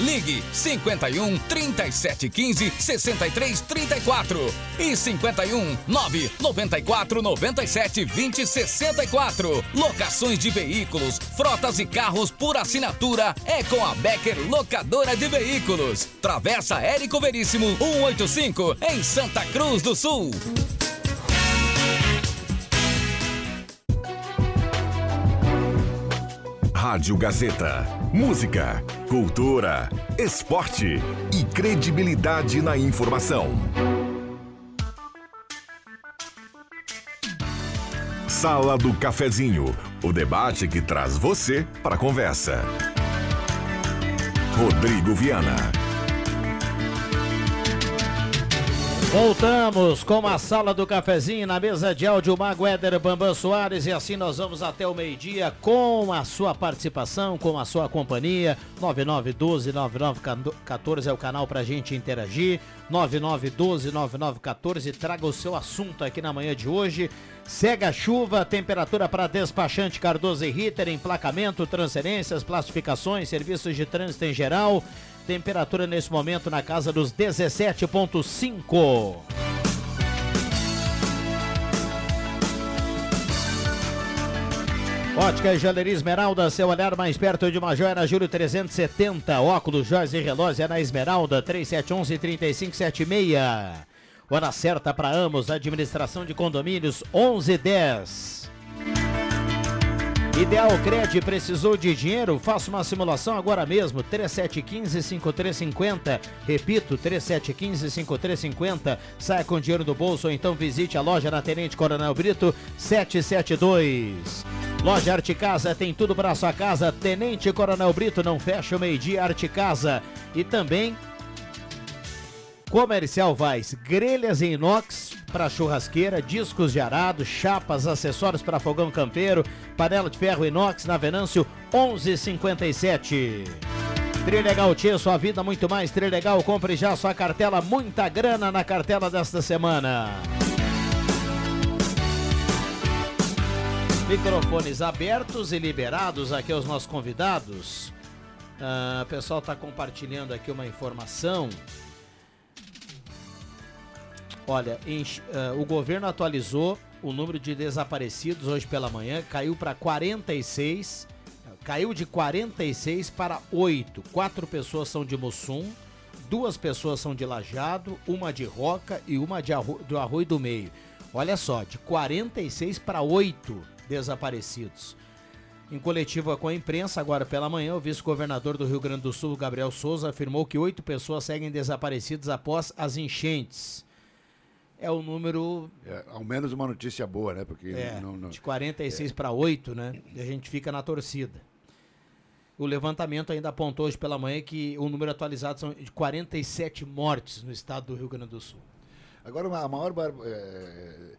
Ligue 51 3715 6334 e 51 994 97 20 64. Locações de veículos, frotas e carros por assinatura é com a Becker Locadora de Veículos. Travessa Érico Veríssimo 185 em Santa Cruz do Sul. Rádio Gazeta. Música, cultura, esporte e credibilidade na informação. Sala do Cafezinho, o debate que traz você para a conversa. Rodrigo Viana. Voltamos com a sala do cafezinho na mesa de áudio Mago Éder Bambam Soares e assim nós vamos até o meio-dia com a sua participação, com a sua companhia. 9912-9914 é o canal pra gente interagir. 9912-9914 traga o seu assunto aqui na manhã de hoje. Cega chuva, temperatura para despachante Cardoso e Ritter, emplacamento, transferências, classificações, serviços de trânsito em geral. Temperatura nesse momento na casa dos 17,5. Ótica e Joalheria Esmeralda, seu olhar mais perto de uma joia na Júlio 370. Óculos, joias e relógio é na Esmeralda 3711-3576. Hora certa para Amos, administração de condomínios 1110. Ideal Cred precisou de dinheiro? Faça uma simulação agora mesmo. 3715-5350. Repito, 3715-5350. Saia com dinheiro do bolso ou então visite a loja na Tenente Coronel Brito 772. Loja Arte Casa tem tudo para sua casa. Tenente Coronel Brito não fecha o meio-dia Arte Casa. E também Comercial Vaz, grelhas em inox para churrasqueira, discos de arado, chapas, acessórios para fogão campeiro, panela de ferro inox na Venâncio 1157. Trilegal Tia, sua vida muito mais. Trilegal, compre já sua cartela, muita grana na cartela desta semana. Microfones abertos e liberados aqui aos nossos convidados. Ah, o pessoal está compartilhando aqui uma informação. Olha, uh, o governo atualizou o número de desaparecidos hoje pela manhã, caiu para 46, caiu de 46 para 8. Quatro pessoas são de Mussum, duas pessoas são de Lajado, uma de Roca e uma de Arro do Arroio do Meio. Olha só, de 46 para 8 desaparecidos. Em coletiva com a imprensa, agora pela manhã, o vice-governador do Rio Grande do Sul, Gabriel Souza, afirmou que oito pessoas seguem desaparecidas após as enchentes. É o número. É, ao menos uma notícia boa, né? Porque É, não, não- de 46 para 8, né? E a gente fica na torcida. O levantamento ainda apontou hoje pela manhã que o número atualizado são de 47 mortes no estado do Rio Grande do Sul. Agora, a maior. bar- é,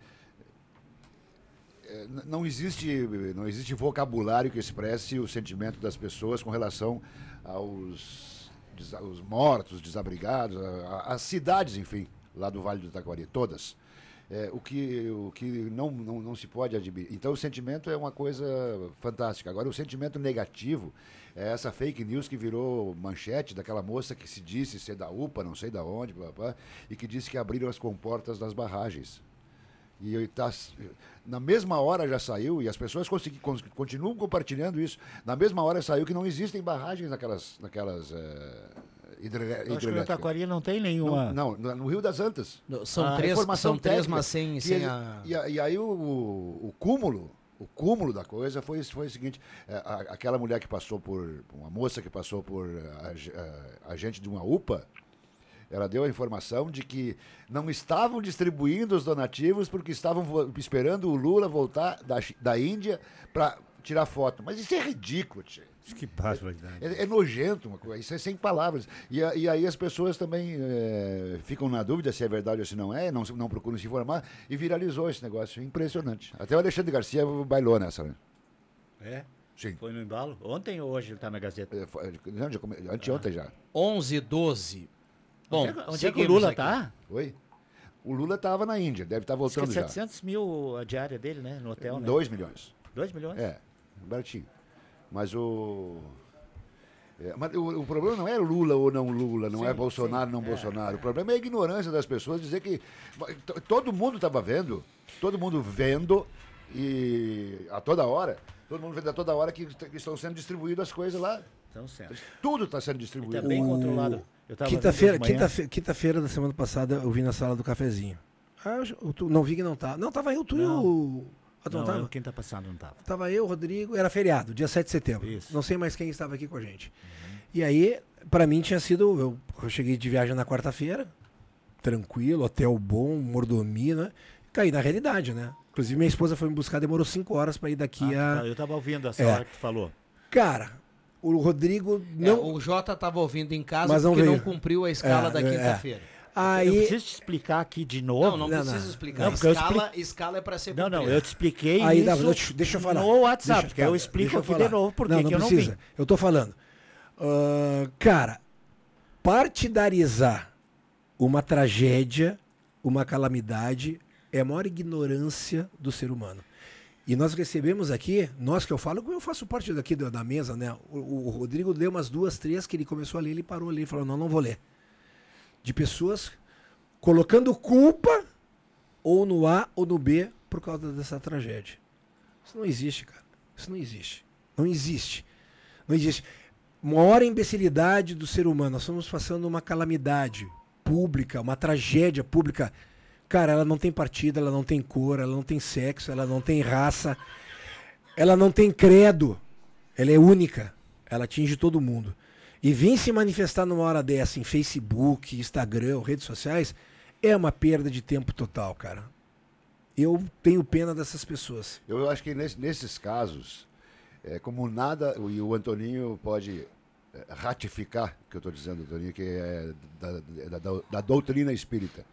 é, não existe não existe vocabulário que expresse o sentimento das pessoas com relação aos, aos mortos, desabrigados, às cidades, enfim, lá do Vale do Taquari, todas. É, o que, o que não, não, não se pode admitir. Então, o sentimento é uma coisa fantástica. Agora, o sentimento negativo é essa fake news que virou manchete daquela moça que se disse ser da UPA, não sei da onde, blá, blá, e que disse que abriram as comportas das barragens. E tá, na mesma hora já saiu, e as pessoas consegui, cons- continuam compartilhando isso. Na mesma hora saiu que não existem barragens naquelas, naquelas eh, hidre- Eu acho que no. Taquari não tem nenhuma. Não, não, no Rio das Antas. são A três- são três, mas sem- sem a- E, e aí o, o cúmulo, o cúmulo da coisa foi, foi o seguinte, é, a- aquela mulher que passou por, uma moça que passou por ag- eh, agente de uma UPA, ela deu a informação de que não estavam distribuindo os donativos porque estavam esperando o Lula voltar da, da Índia para tirar foto. Mas isso é ridículo, tio. Que barbaridade. É, é nojento, uma coisa, isso é sem palavras. E, a- e aí as pessoas também eh, ficam na dúvida se é verdade ou se não é, não, não procuram se informar, e viralizou esse negócio. Impressionante. Até o Alexandre Garcia bailou nessa, né? É? Sim. Foi no embalo? Ontem ou hoje ele tá na Gazeta? É, foi- não, já come- anteontem já. 11 12. Bom, Onde é que- onde é que o Lula aqui. tá? Oi? O Lula estava na Índia, deve estar Diz que é voltando já. 700 mil a diária dele, né? No hotel, né? 2 milhões. 2 milhões? É, baratinho. Mas o. é, mas o, o problema não é Lula ou não Lula, não é Sim, Bolsonaro ou não é, Bolsonaro. O problema é a ignorância das pessoas dizer que todo mundo estava vendo, todo mundo vendo e a toda hora, todo mundo vendo a toda hora que, que estão sendo distribuídas as coisas lá. Então, certo. Tudo está sendo distribuído. tá bem controlado. Quinta-feira quinta-fe- quinta-feira da semana passada eu vi na sala do cafezinho. Ah, eu, tu- não vi que não tá. Não, tava eu, tu e Não. o. Ah, não, Não, tava? eu quinta passada não tava. Tava eu, Rodrigo, era feriado, dia 7 de setembro. Isso. Não sei mais quem estava aqui com a gente. E aí, pra mim tinha sido. Eu, eu cheguei de viagem na quarta-feira, tranquilo, hotel bom, mordomia, né? Caí na realidade, né? Inclusive, minha esposa foi me buscar, demorou cinco horas pra ir daqui Ah, a. tá, eu tava ouvindo essa É. hora que tu falou. Cara, o Rodrigo É, não. o Jota estava ouvindo em casa Mas não porque não veio. cumpriu a escala É, da é. Aí. Eu preciso te explicar aqui de novo. Não, não, precisa explicar. Não, porque escala, expli- escala é para ser Não, não, eu te expliquei Aí, isso deixa, deixa eu falar. no WhatsApp, Deixa eu porque explico eu aqui falar. de novo por não, não que eu não precisa. Eu tô falando. Ah, cara, partidarizar uma tragédia, uma calamidade, é a maior ignorância do ser humano. E nós recebemos aqui, nós que eu falo, eu faço parte daqui da, da mesa, né? O, o Rodrigo leu umas duas, três que ele começou a ler, ele parou ali e falou: não, não vou ler. De pessoas colocando culpa ou no A ou no B por causa dessa tragédia. Isso não existe, cara. Isso não existe. Não existe. Não existe. Maior imbecilidade do ser humano. Nós estamos passando uma calamidade pública, uma tragédia pública. Cara, ela não tem partido, ela não tem cor, ela não tem sexo, ela não tem raça, ela não tem credo. Ela é única. Ela atinge todo mundo. E vir se manifestar numa hora dessa em Facebook, Instagram, redes sociais, é uma perda de tempo total, cara. Eu tenho pena dessas pessoas. Eu acho que nesse- nesses casos, é, como nada, e o Antoninho pode é, ratificar o que eu estou dizendo, Antoninho, que é da- da- da doutrina espírita.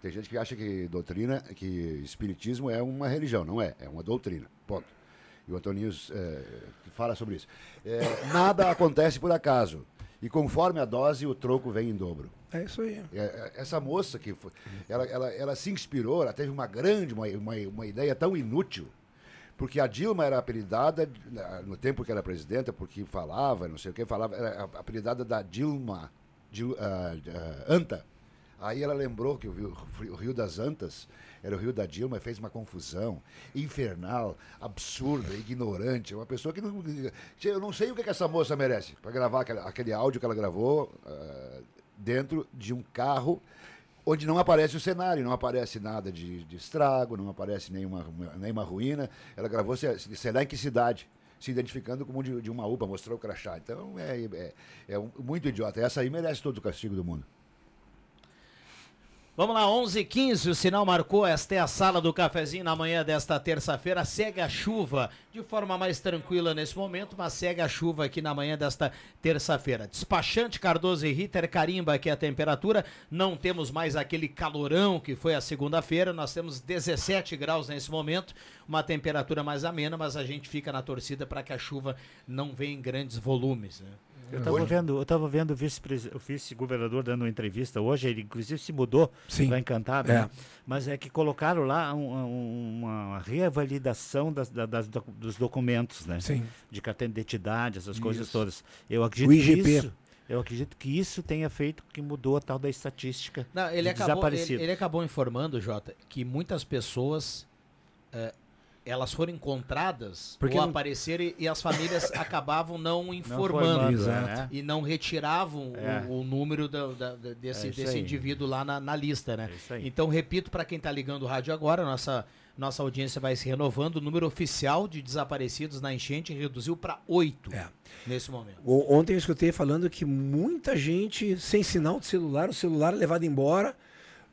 Tem gente que acha que doutrina, que espiritismo é uma religião, não é, é uma doutrina, ponto. E o Antoninho é, fala sobre isso. É, nada acontece por acaso. E conforme a dose, o troco vem em dobro. É isso aí. É, é, Essa moça que foi, ela, ela, ela se inspirou, ela teve uma grande, uma, uma, uma ideia tão inútil, porque a Dilma era apelidada, no tempo que era presidenta, porque falava, não sei o que, falava, era apelidada da Dilma, Dil- ah, ah, Anta. Aí ela lembrou que o Rio, o Rio das Antas era o Rio da Dilma, fez uma confusão infernal, absurda, ignorante. Uma pessoa que não. Eu não sei o que, que essa moça merece para gravar aquele, aquele áudio que ela gravou ah, dentro de um carro onde não aparece o cenário, não aparece nada de, de estrago, não aparece nenhuma, nenhuma ruína. Ela gravou, sei lá em que cidade, se identificando como de, de uma UPA, mostrou o crachá. Então é, é, é muito idiota. Essa aí merece todo o castigo do mundo. Vamos lá, 11 h 15 o sinal marcou. Esta é a sala do cafezinho na manhã desta terça-feira. Segue a chuva de forma mais tranquila nesse momento, mas segue a chuva aqui na manhã desta terça-feira. Despachante Cardoso e Ritter carimba aqui a temperatura. Não temos mais aquele calorão que foi a segunda-feira. Nós temos 17 graus nesse momento, uma temperatura mais amena, mas a gente fica na torcida para que a chuva não venha em grandes volumes. Né? Eu estava vendo, eu tava vendo o vice-governador dando uma entrevista hoje, ele inclusive se mudou Sim. para Encantado, É. né? mas é que colocaram lá um- um- uma reavalidação das, da- das dos documentos, né? Sim. De carteira de identidade, essas coisas Isso. todas. Eu acredito O IGP. que isso, eu acredito que isso tenha feito que mudou a tal da estatística Não, ele de acabou, ele, ele acabou informando, Jota, que muitas pessoas eh, elas foram encontradas Porque ou não- apareceram e, as famílias acabavam não informando Exato. né? e não retiravam o- É. o, número da- da- desse, É desse indivíduo lá na, na lista, né? É isso aí. Então, repito para quem está ligando o rádio agora, nossa, nossa audiência vai se renovando. O número oficial de desaparecidos na enchente reduziu para oito É. nesse momento. O- Ontem eu escutei falando que muita gente sem sinal de celular, o celular levado embora,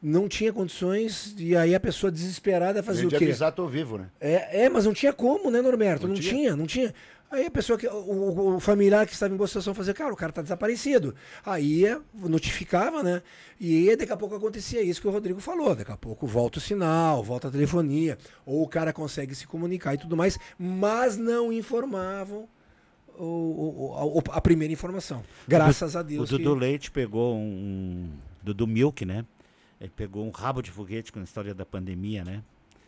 não tinha condições, e aí a pessoa desesperada fazia o quê? avisar, tô vivo, né? É, é, mas não tinha como, né, Norberto? Não, Não tinha? tinha? não tinha. Aí a pessoa que. O, o- familiar que estava em boa situação fazia, cara, o cara tá desaparecido. Aí notificava, né? E daqui a pouco acontecia isso que o Rodrigo falou. Daqui a pouco volta o sinal, volta a telefonia, ou o cara consegue se comunicar e tudo mais, mas não informavam o- o- a, a primeira informação. Graças a Deus. O que- Dudu Leite pegou um, um. Dudu Milk, né? Ele pegou um rabo de foguete com a história da pandemia, né?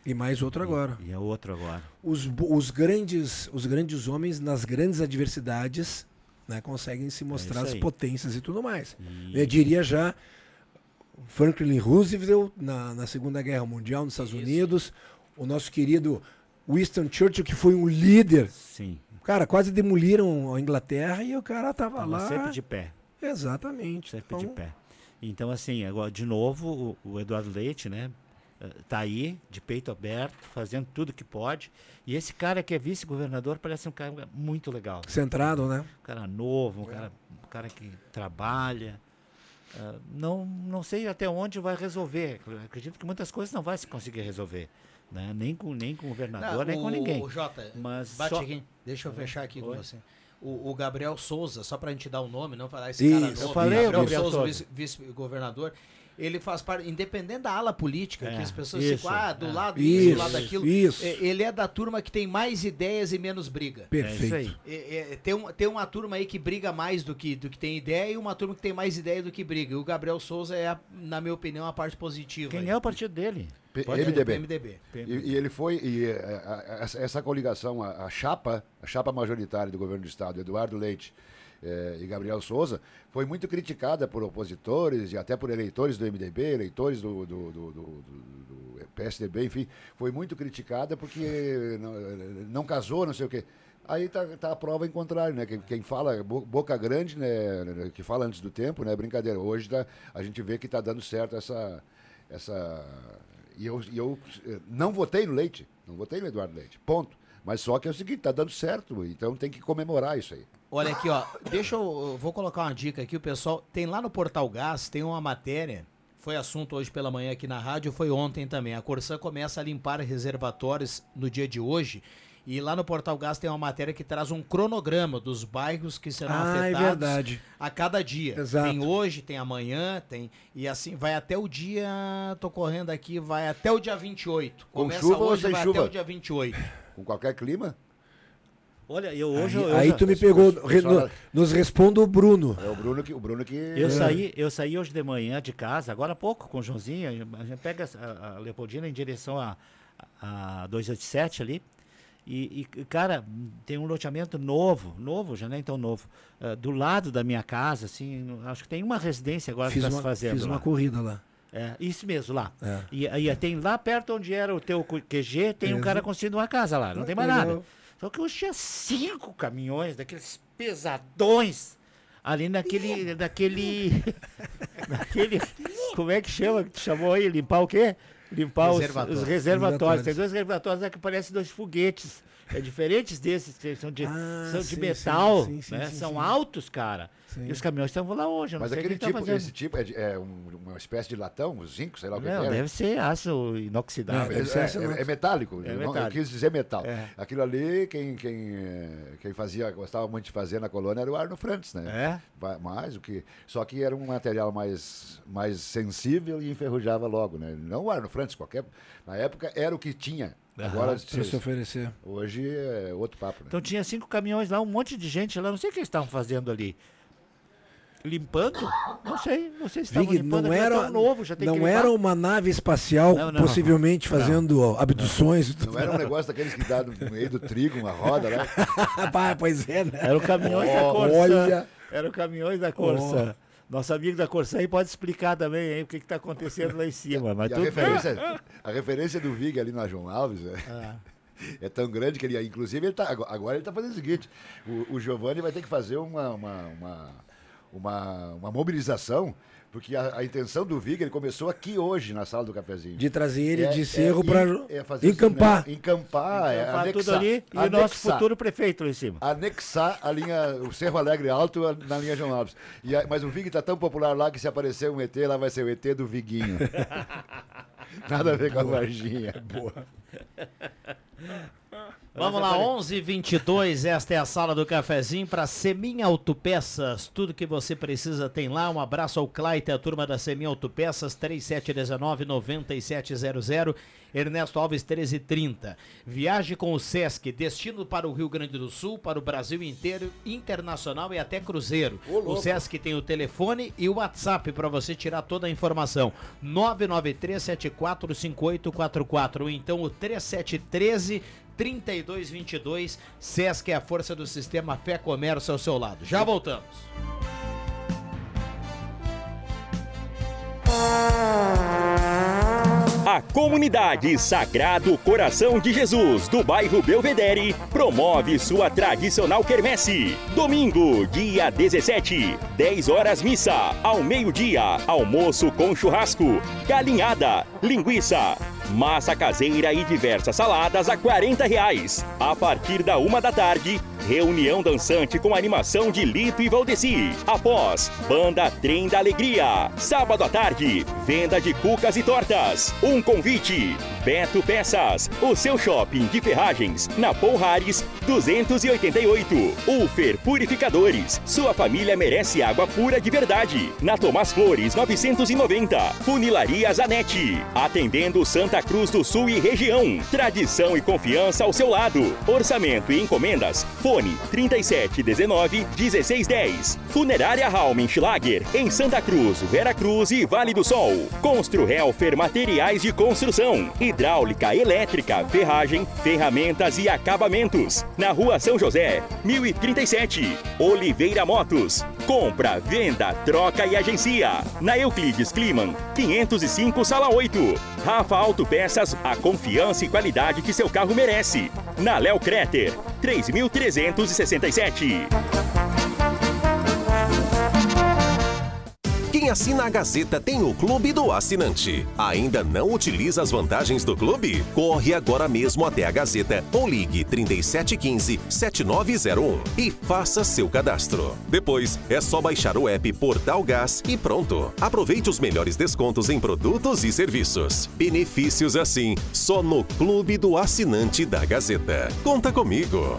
E mais outro agora. E é outro agora. os, os grandes os grandes homens nas grandes adversidades né, conseguem se mostrar É isso as potências e tudo mais. E- Eu diria já Franklin Roosevelt na, na Segunda Guerra Mundial nos Estados Unidos, o nosso querido Winston Churchill que foi um líder. Sim. Cara, quase demoliram a Inglaterra e o cara tava Tava lá. sempre de pé. Exatamente. Sempre de Então, pé. Então, assim, agora, de novo, o, o Eduardo Leite, né? eh, Tá aí, de peito aberto, fazendo tudo que pode. E esse cara que é vice-governador parece um cara muito legal. Centrado, né? Um cara novo, um cara, um cara que trabalha. Ah, não, não sei até onde vai resolver. Acredito que muitas coisas não vai se conseguir resolver. Né? Nem, com, nem com o governador, Não, nem com o- ninguém. o Jota, Mas bate só- aqui. Deixa eu fechar aqui com Oi. você. O, o Gabriel Souza, só pra gente dar o nome, não falar esse Isso, cara novo. eu falei, Gabriel, Gabriel Souza, Souza. vice- vice-governador. Ele faz parte, independente da ala política, É, que as pessoas isso, ficam, ah, do é. lado disso, do Isso, lado daquilo. isso. É, Ele é da turma que tem mais ideias e menos briga. Perfeito. É isso aí. É, é, tem, um, tem uma turma aí que briga mais do que, do que tem ideia e uma turma que tem mais ideia do que briga. E o Gabriel Souza é, a- na minha opinião, a parte positiva. Quem aí. é o partido dele? P- Pode- MDB. MDB. E, e ele foi, e eh, a- a- essa, essa coligação, a, a chapa, a chapa majoritária do governo do estado, Eduardo Leite eh, e Gabriel Souza, foi muito criticada por opositores e até por eleitores do MDB, eleitores do, do, do- do- PSDB, enfim, foi muito criticada porque não, não casou, não sei o quê. Aí tá, tá a prova em contrário, né? Quem, quem fala bo- boca grande, né? Que fala antes do tempo, né? Brincadeira. Hoje tá, a gente vê que tá dando certo essa, essa e eu, eu eh, não votei no Leite, não votei no Eduardo Leite, ponto. Mas só que é o seguinte, tá dando certo, então tem que comemorar isso aí. Olha aqui, ó. Deixa eu. eu Vou colocar uma dica aqui. O pessoal tem lá no Portal Gás, tem uma matéria. Foi assunto hoje pela manhã aqui na rádio, foi ontem também. A Corsã começa a limpar reservatórios no dia de hoje. E lá no Portal Gás tem uma matéria que traz um cronograma dos bairros que serão Ah, é afetados verdade. a cada dia. Exato. Tem hoje, tem amanhã, tem. E assim, vai até o dia. Tô correndo aqui, vai até o dia 28. Com Começa chuva ou hoje, sem vai chuva? até o dia 28. Com qualquer clima, Olha, eu hoje. aí eu aí já- tu me pegou. pessoal- re- no- nos responda o Bruno. é o Bruno que. O Bruno que Eu saí, eu saí hoje de manhã de casa, agora há pouco, com o Joãozinho. A gente pega a, a Leopoldina em direção a, a 287 ali. E, e, cara, tem um loteamento novo, novo, já nem tão novo, ah, do lado da minha casa, assim, acho que tem uma residência agora Fiz que está uma, se fazendo. fiz uma lá. corrida lá. É, isso mesmo, lá. É. E aí tem lá perto onde era o teu QG, tem um Exa- cara construindo uma casa lá, não tem mais legal. nada. Só que hoje tinha cinco caminhões, daqueles pesadões, ali naquele. naquele. naquele. Como é que chama? Que tu chamou aí? Limpar o quê? Limpar os, os reservatórios. Tem dois reservatórios né, que parecem dois foguetes. É diferentes desses, que são de, ah, são de sim, metal, sim, sim, né? são altos, cara. E os caminhões estão lá hoje. Mas aquele tá tipo, tá esse tipo é, de, é um, uma espécie de latão, zinco, sei lá o que Não, é. deve ser aço inoxidável. Não, é, aço é, é, metálico. É metálico. Eu quis dizer metal. É. Aquilo ali, quem, quem, quem fazia, gostava muito de fazer na colônia era o Arno Frantz, né? É. Mais o que. Só que era um material mais, mais sensível e enferrujava logo, né? Não o Arno Frantz, qualquer. Na época era o que tinha. Agora, se, se oferecer. Hoje é outro papo. Né? Então tinha cinco caminhões lá, um monte de gente lá, não sei o que eles estavam fazendo ali. Limpando? Não sei, não sei se estavam Vig, limpando, não era, novo, já tem Não era uma nave espacial, não, não, possivelmente não, fazendo abduções. Não, era um negócio daqueles que dá no meio do trigo, uma roda, né? pois é, né? Era o caminhões oh, da Corsa. Olha. Era o caminhões da Corsa. Oh. Nosso amigo da Corsã aí pode explicar também o que está acontecendo lá em cima. Mas a, referência, a referência do Vig ali na João Alves é, ah. é tão grande que ele, inclusive, ele tá, agora ele está fazendo o seguinte: o, o Giovanni vai ter que fazer uma, uma, uma, uma, uma mobilização porque a, a, intenção do Viga, ele começou aqui hoje, na sala do cafezinho. De trazer ele é, de cerro é, para é encampar. Né? Encampar, é, anexar, tudo ali e anexar, o nosso futuro prefeito lá em cima. Anexar a linha, o Cerro Alegre Alto na linha João Alves. E a, mas o Vig está tão popular lá que se aparecer um ET, lá vai ser o ET do Viguinho. Nada a ver com a Varginha. Boa. Vamos lá, 11:22. Esta é a sala do cafezinho para Semin Autopeças. Tudo que você precisa tem lá. Um abraço ao Claite, a turma da Semin Autopeças, 3719-9700. Ernesto Alves 1330. Viaje com o Sesc, destino para o Rio Grande do Sul, para o Brasil inteiro, internacional e até cruzeiro. o Sesc tem o telefone e o WhatsApp para você tirar toda a informação. 993745844 ou então o 3713 3222. Sesc é a força do sistema Fé Comércio ao seu lado. Já voltamos. A comunidade Sagrado Coração de Jesus do bairro Belvedere promove sua tradicional quermesse. Domingo, dia 17, 10 horas missa, ao meio-dia, almoço com churrasco, galinhada, linguiça, massa caseira e diversas saladas a 40 reais. A partir da uma da tarde, reunião dançante com animação de Lito e Valdeci. Após, banda Trem da Alegria. Sábado à tarde, venda de cucas e tortas. Um convite. Beto Peças, o seu shopping de ferragens, na Ponrares 288. Ufer Purificadores, sua família merece água pura de verdade. Na Tomás Flores 990. Funilaria Zanetti, atendendo Santa Cruz do Sul e região. Tradição e confiança ao seu lado. Orçamento e encomendas, fone 3719 1610. Funerária Raumenschlager, em Santa Cruz, Vera Cruz e Vale do Sol. Constru Helfer Materiais de Construção hidráulica, elétrica, ferragem, ferramentas e acabamentos. Na rua São José, 1037. Oliveira Motos. Compra, venda, troca e agencia. Na Euclides Kliman, 505 Sala 8. Rafa Autopeças, a confiança e qualidade que seu carro merece. Na Léo Creter, 3367. Quem assina a Gazeta tem o Clube do Assinante. Ainda não utiliza as vantagens do clube? Corre agora mesmo até a Gazeta ou ligue 3715-7901 e faça seu cadastro. Depois é só baixar o app Portal Gás e pronto. Aproveite os melhores descontos em produtos e serviços. Benefícios assim, só no Clube do Assinante da Gazeta. Conta comigo.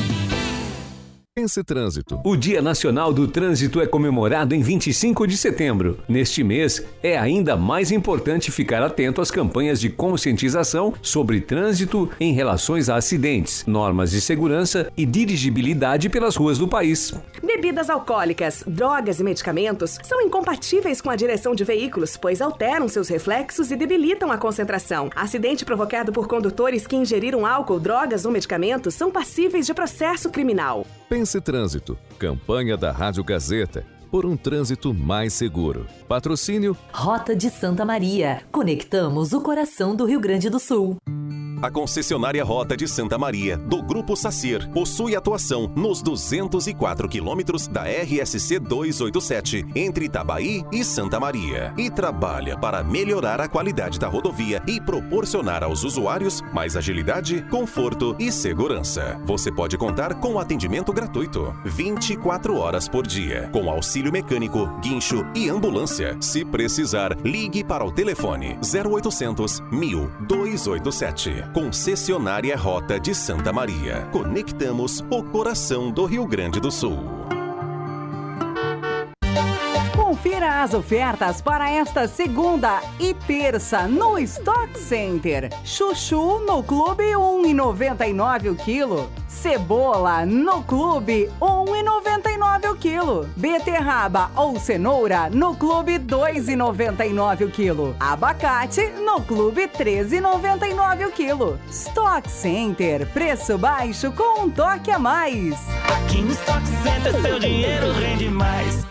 Pense Trânsito. O Dia Nacional do Trânsito é comemorado em 25 de setembro. Neste mês, é ainda mais importante ficar atento às campanhas de conscientização sobre trânsito em relações a acidentes, normas de segurança e dirigibilidade pelas ruas do país. Bebidas alcoólicas, drogas e medicamentos são incompatíveis com a direção de veículos, pois alteram seus reflexos e debilitam a concentração. Acidente provocado por condutores que ingeriram álcool, drogas ou medicamentos são passíveis de processo criminal. Pense Trânsito. Campanha da Rádio Gazeta. Por um trânsito mais seguro. Patrocínio Rota de Santa Maria. Conectamos o coração do Rio Grande do Sul. A concessionária Rota de Santa Maria, do Grupo Sacir, possui atuação nos 204 quilômetros da RSC 287, entre Itabaí e Santa Maria, e trabalha para melhorar a qualidade da rodovia e proporcionar aos usuários mais agilidade, conforto e segurança. Você pode contar com atendimento gratuito, 24 horas por dia, com auxílio mecânico, guincho e ambulância. Se precisar, ligue para o telefone 0800 1000 287. Concessionária Rota de Santa Maria. Conectamos o coração do Rio Grande do Sul. Confira as ofertas para esta segunda e terça no Stock Center. Chuchu no Clube 1,99 o quilo. Cebola no Clube 1,99 o quilo. Beterraba ou cenoura no Clube 2,99 o quilo. Abacate no Clube 13,99 o quilo. Stock Center, preço baixo com um toque a mais. Aqui no Stock Center seu dinheiro rende mais.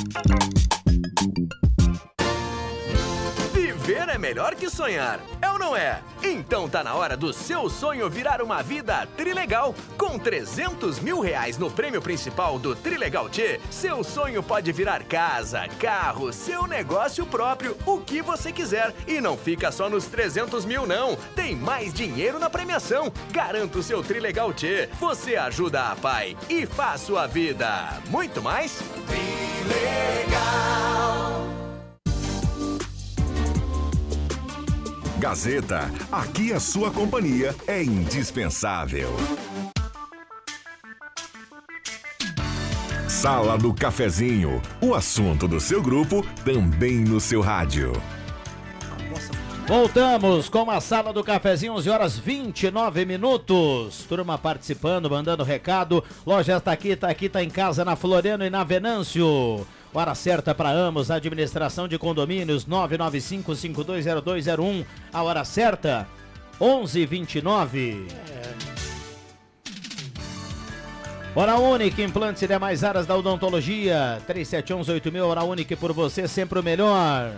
Viver é melhor que sonhar, é ou não é? Então tá na hora do seu sonho virar uma vida trilegal. Com 300 mil reais no prêmio principal do Trilegal T, seu sonho pode virar casa, carro, seu negócio próprio, o que você quiser. E não fica só nos 300 mil, não. Tem mais dinheiro na premiação. Garanta o seu Trilegal T. Você ajuda a pai e faz sua vida muito mais. Gazeta, aqui a sua companhia é indispensável. Sala do Cafezinho, o assunto do seu grupo também no seu rádio. Voltamos com a sala do cafezinho, 11 horas 29 minutos. Turma participando, mandando recado. Loja está aqui, está aqui, está em casa na Floriano e na Venâncio. Hora certa para Amos, administração de condomínios 995-520201. A hora certa, 11:29. Hora Única, implantes e demais áreas da odontologia. 37118000, Hora Única por você, sempre o melhor.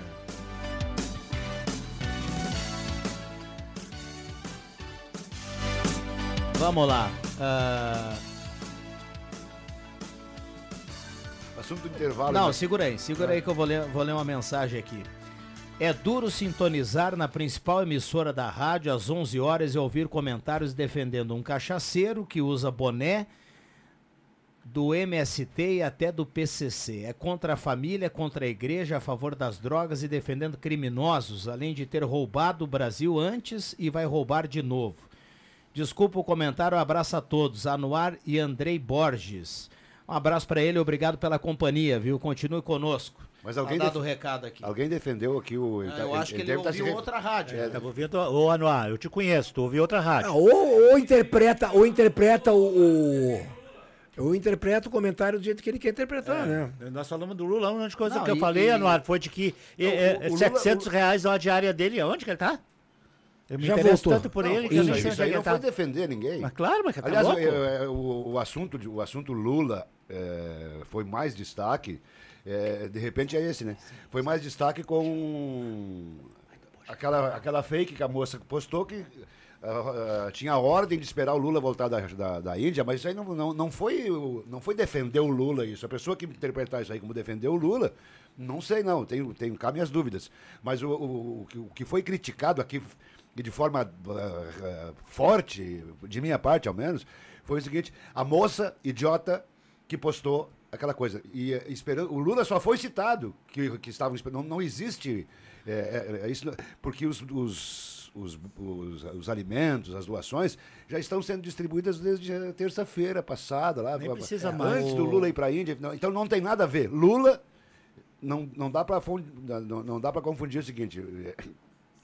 Vamos lá. ah, Assunto do intervalo. Não, né? segura aí, segura aí que eu vou ler, vou ler uma mensagem aqui. É duro sintonizar na principal emissora da rádio às 11 horas e ouvir comentários defendendo um cachaceiro que usa boné do MST e até do PCC. É contra a família, contra a igreja, a favor das drogas e defendendo criminosos, além de ter roubado o Brasil antes e vai roubar de novo. Desculpa o comentário, um abraço a todos. Anuar e Andrei Borges. Um abraço para ele, obrigado pela companhia, viu? Continue conosco. Mas alguém, Tá dado def- o recado aqui. alguém defendeu aqui o. Ah, eu acho que ele deve tá ouviu ref- outra rádio. É, Tava ouvindo, ô Anuar, eu te conheço, tu ouviu outra rádio. Ah, ou, ou interpreta, ou interpreta o, o- Ou interpreta o comentário do jeito que ele quer interpretar, né? Nós falamos do Lula, a única coisa Não, que eu e- falei, e- Anuar, foi de que Não, é, o- é, o Lula- 700 o- reais a diária dele, aonde que ele tá? Eu me Já interesso voltou. tanto por Não, ele que isso, eu não sei isso aí não foi defender ninguém. Mas claro, mas que tá Aliás, louco. é, é, o, o assunto, de- o assunto Lula é, foi mais destaque. é, de repente é esse, né? Foi mais destaque com aquela, aquela fake que a moça postou que ah, ah, tinha a ordem de esperar o Lula voltar da, da, da Índia, mas isso aí não, não, não, foi, não foi defender o Lula isso. A pessoa que interpretar isso aí como defender o Lula, não sei não, tenho, tenho cá minhas dúvidas. Mas o, o, o que- o que foi criticado aqui, de forma ah, ah, forte, de minha parte ao menos, foi o seguinte, a moça idiota que postou aquela coisa. E eh, esperando, o Lula só foi citado que, que estavam esperando. Não, não existe é, é, é isso, porque os, os, os, os, os alimentos, as doações, já estão sendo distribuídas desde a terça-feira passada, lá, Nem precisa antes mais. do Lula ir para a Índia. Não, Então não tem nada a ver. Lula não, não dá para não, não dá para confundir o seguinte.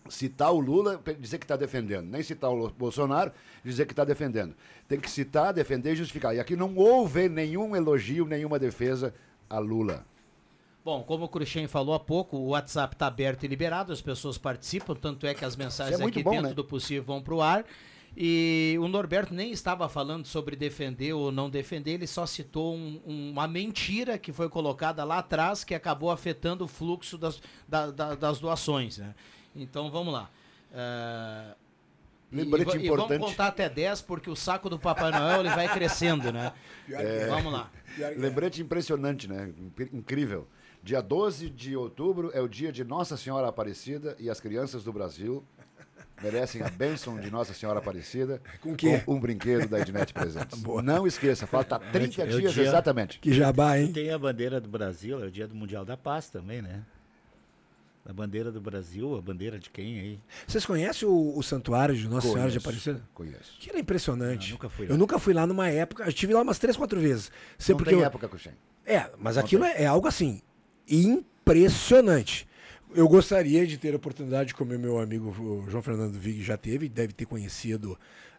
Citar o Lula, dizer que está defendendo. Nem citar o Bolsonaro, dizer que está defendendo. Tem que citar, defender e justificar. E aqui não houve nenhum elogio, nenhuma defesa a Lula. Bom, como o Cruxem falou há pouco, o WhatsApp está aberto e liberado, as pessoas participam, tanto é que as mensagens é aqui bom, dentro né? do possível vão para o ar. E o Norberto nem estava falando sobre defender ou não defender, ele só citou um- uma mentira que foi colocada lá atrás que acabou afetando o fluxo das, da- da- das doações. Né? Então vamos lá. E- Lembrete e, va- e importante. vamos contar até 10, porque o saco do Papai Noel ele vai crescendo, né? É, Vamos lá. Lembrete impressionante, né? Inc- Incrível. Dia 12 de outubro é o dia de Nossa Senhora Aparecida e as crianças do Brasil merecem a bênção de Nossa Senhora Aparecida Com o quê? um brinquedo da Ednet Presentes. Não esqueça, falta 30 É dias dia- exatamente. Que jabá, hein? Tem a bandeira do Brasil, é o dia do Mundial da Paz também, né? A bandeira do Brasil, a bandeira de quem aí? Vocês conhecem o, o santuário de Nossa Senhora de Conheço, Aparecida? Conheço. Que era impressionante. Não, nunca fui lá. eu nunca fui lá numa época. Eu estive lá umas três, quatro vezes. Sempre Não que tem eu- época, Cuxem. É, mas Não aquilo é, é algo assim impressionante. Eu gostaria de ter a oportunidade, como o meu amigo João Fernando Vig já teve, deve ter conhecido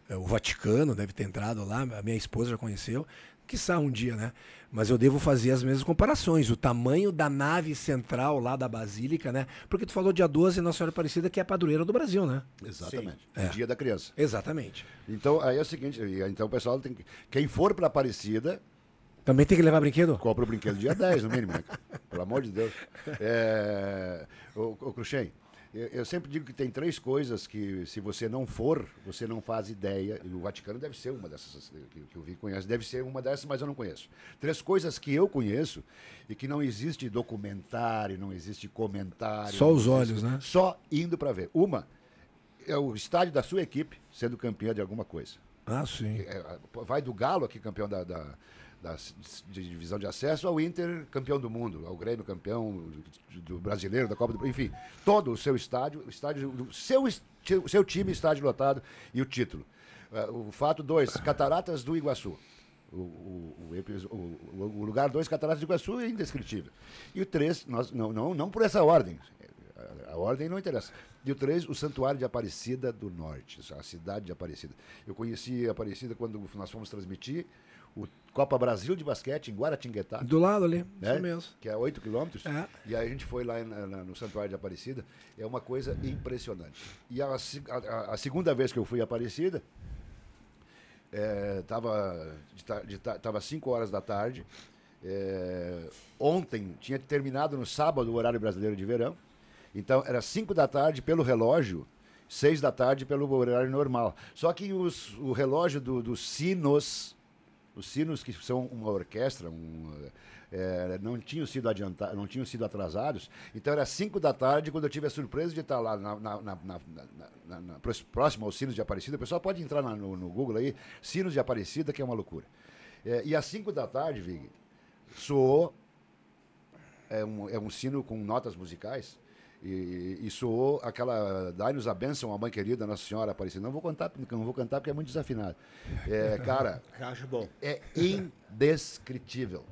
eh, o Vaticano, deve ter entrado lá, a minha esposa já conheceu, quiçá um dia, né? Mas eu devo fazer as mesmas comparações, o tamanho da nave central lá da Basílica, né? Porque tu falou dia 12, Nossa Senhora Aparecida, que é a padroeira do Brasil, né? Exatamente. É. O dia da criança. Exatamente. Então, aí é o seguinte, então o pessoal tem que. Quem for para Aparecida, Também tem que levar brinquedo? compra o brinquedo dia 10, no mínimo, né? Pelo amor de Deus. É, o, o Cruxem, eu, eu sempre digo que tem três coisas que, se você não for, você não faz ideia. E o Vaticano deve ser uma dessas que, que o Vi conhece, deve ser uma dessas, mas eu não conheço. Três coisas que eu conheço e que não existe documentário, não existe comentário. Só os existe- olhos, né? Só indo para ver. Uma é o estádio da sua equipe sendo campeã de alguma coisa. Ah, sim. É, vai do Galo, aqui campeão da, da, da de divisão de acesso, ao Inter campeão do mundo, ao Grêmio campeão do, brasileiro, da Copa do Enfim, todo o seu estádio, estádio do seu, seu time, estádio lotado e o título. É, o fato dois, Cataratas do Iguaçu. O, o, o o- lugar dois, Cataratas do Iguaçu, é indescritível. E o três, nós, não, não, não por essa ordem, a, a ordem não interessa. E o três, o Santuário de Aparecida do Norte, a cidade de Aparecida. Eu conheci Aparecida quando nós fomos transmitir o Copa Brasil de basquete em Guaratinguetá. Do lado ali, né? isso mesmo. Que é 8 quilômetros. É. E aí a gente foi lá na- na- no Santuário de Aparecida. É uma coisa impressionante. E a, a- a- segunda vez que eu fui a Aparecida, é, tava, de de ta- tava 5 horas da tarde. É, ontem tinha terminado no sábado o horário brasileiro de verão. Então era 5 da tarde pelo relógio, 6 da tarde pelo horário normal. Só que os- o relógio do- dos sinos, os sinos que são uma orquestra, um, é, não tinham sido adiantados, não tinham sido atrasados. Então era 5 da tarde quando eu tive a surpresa de estar lá na, na- na- na- próximo aos sinos de Aparecida. O pessoal pode entrar no, no Google aí, sinos de Aparecida, que é uma loucura. É, e às 5 da tarde, Vig, soou é um, é um sino com notas musicais. E, e soou aquela Dai-nos a bênção, a mãe querida, Nossa Senhora Aparecida. Não vou cantar, não vou cantar porque é muito desafinado. É, cara, Acho bom. é indescritível.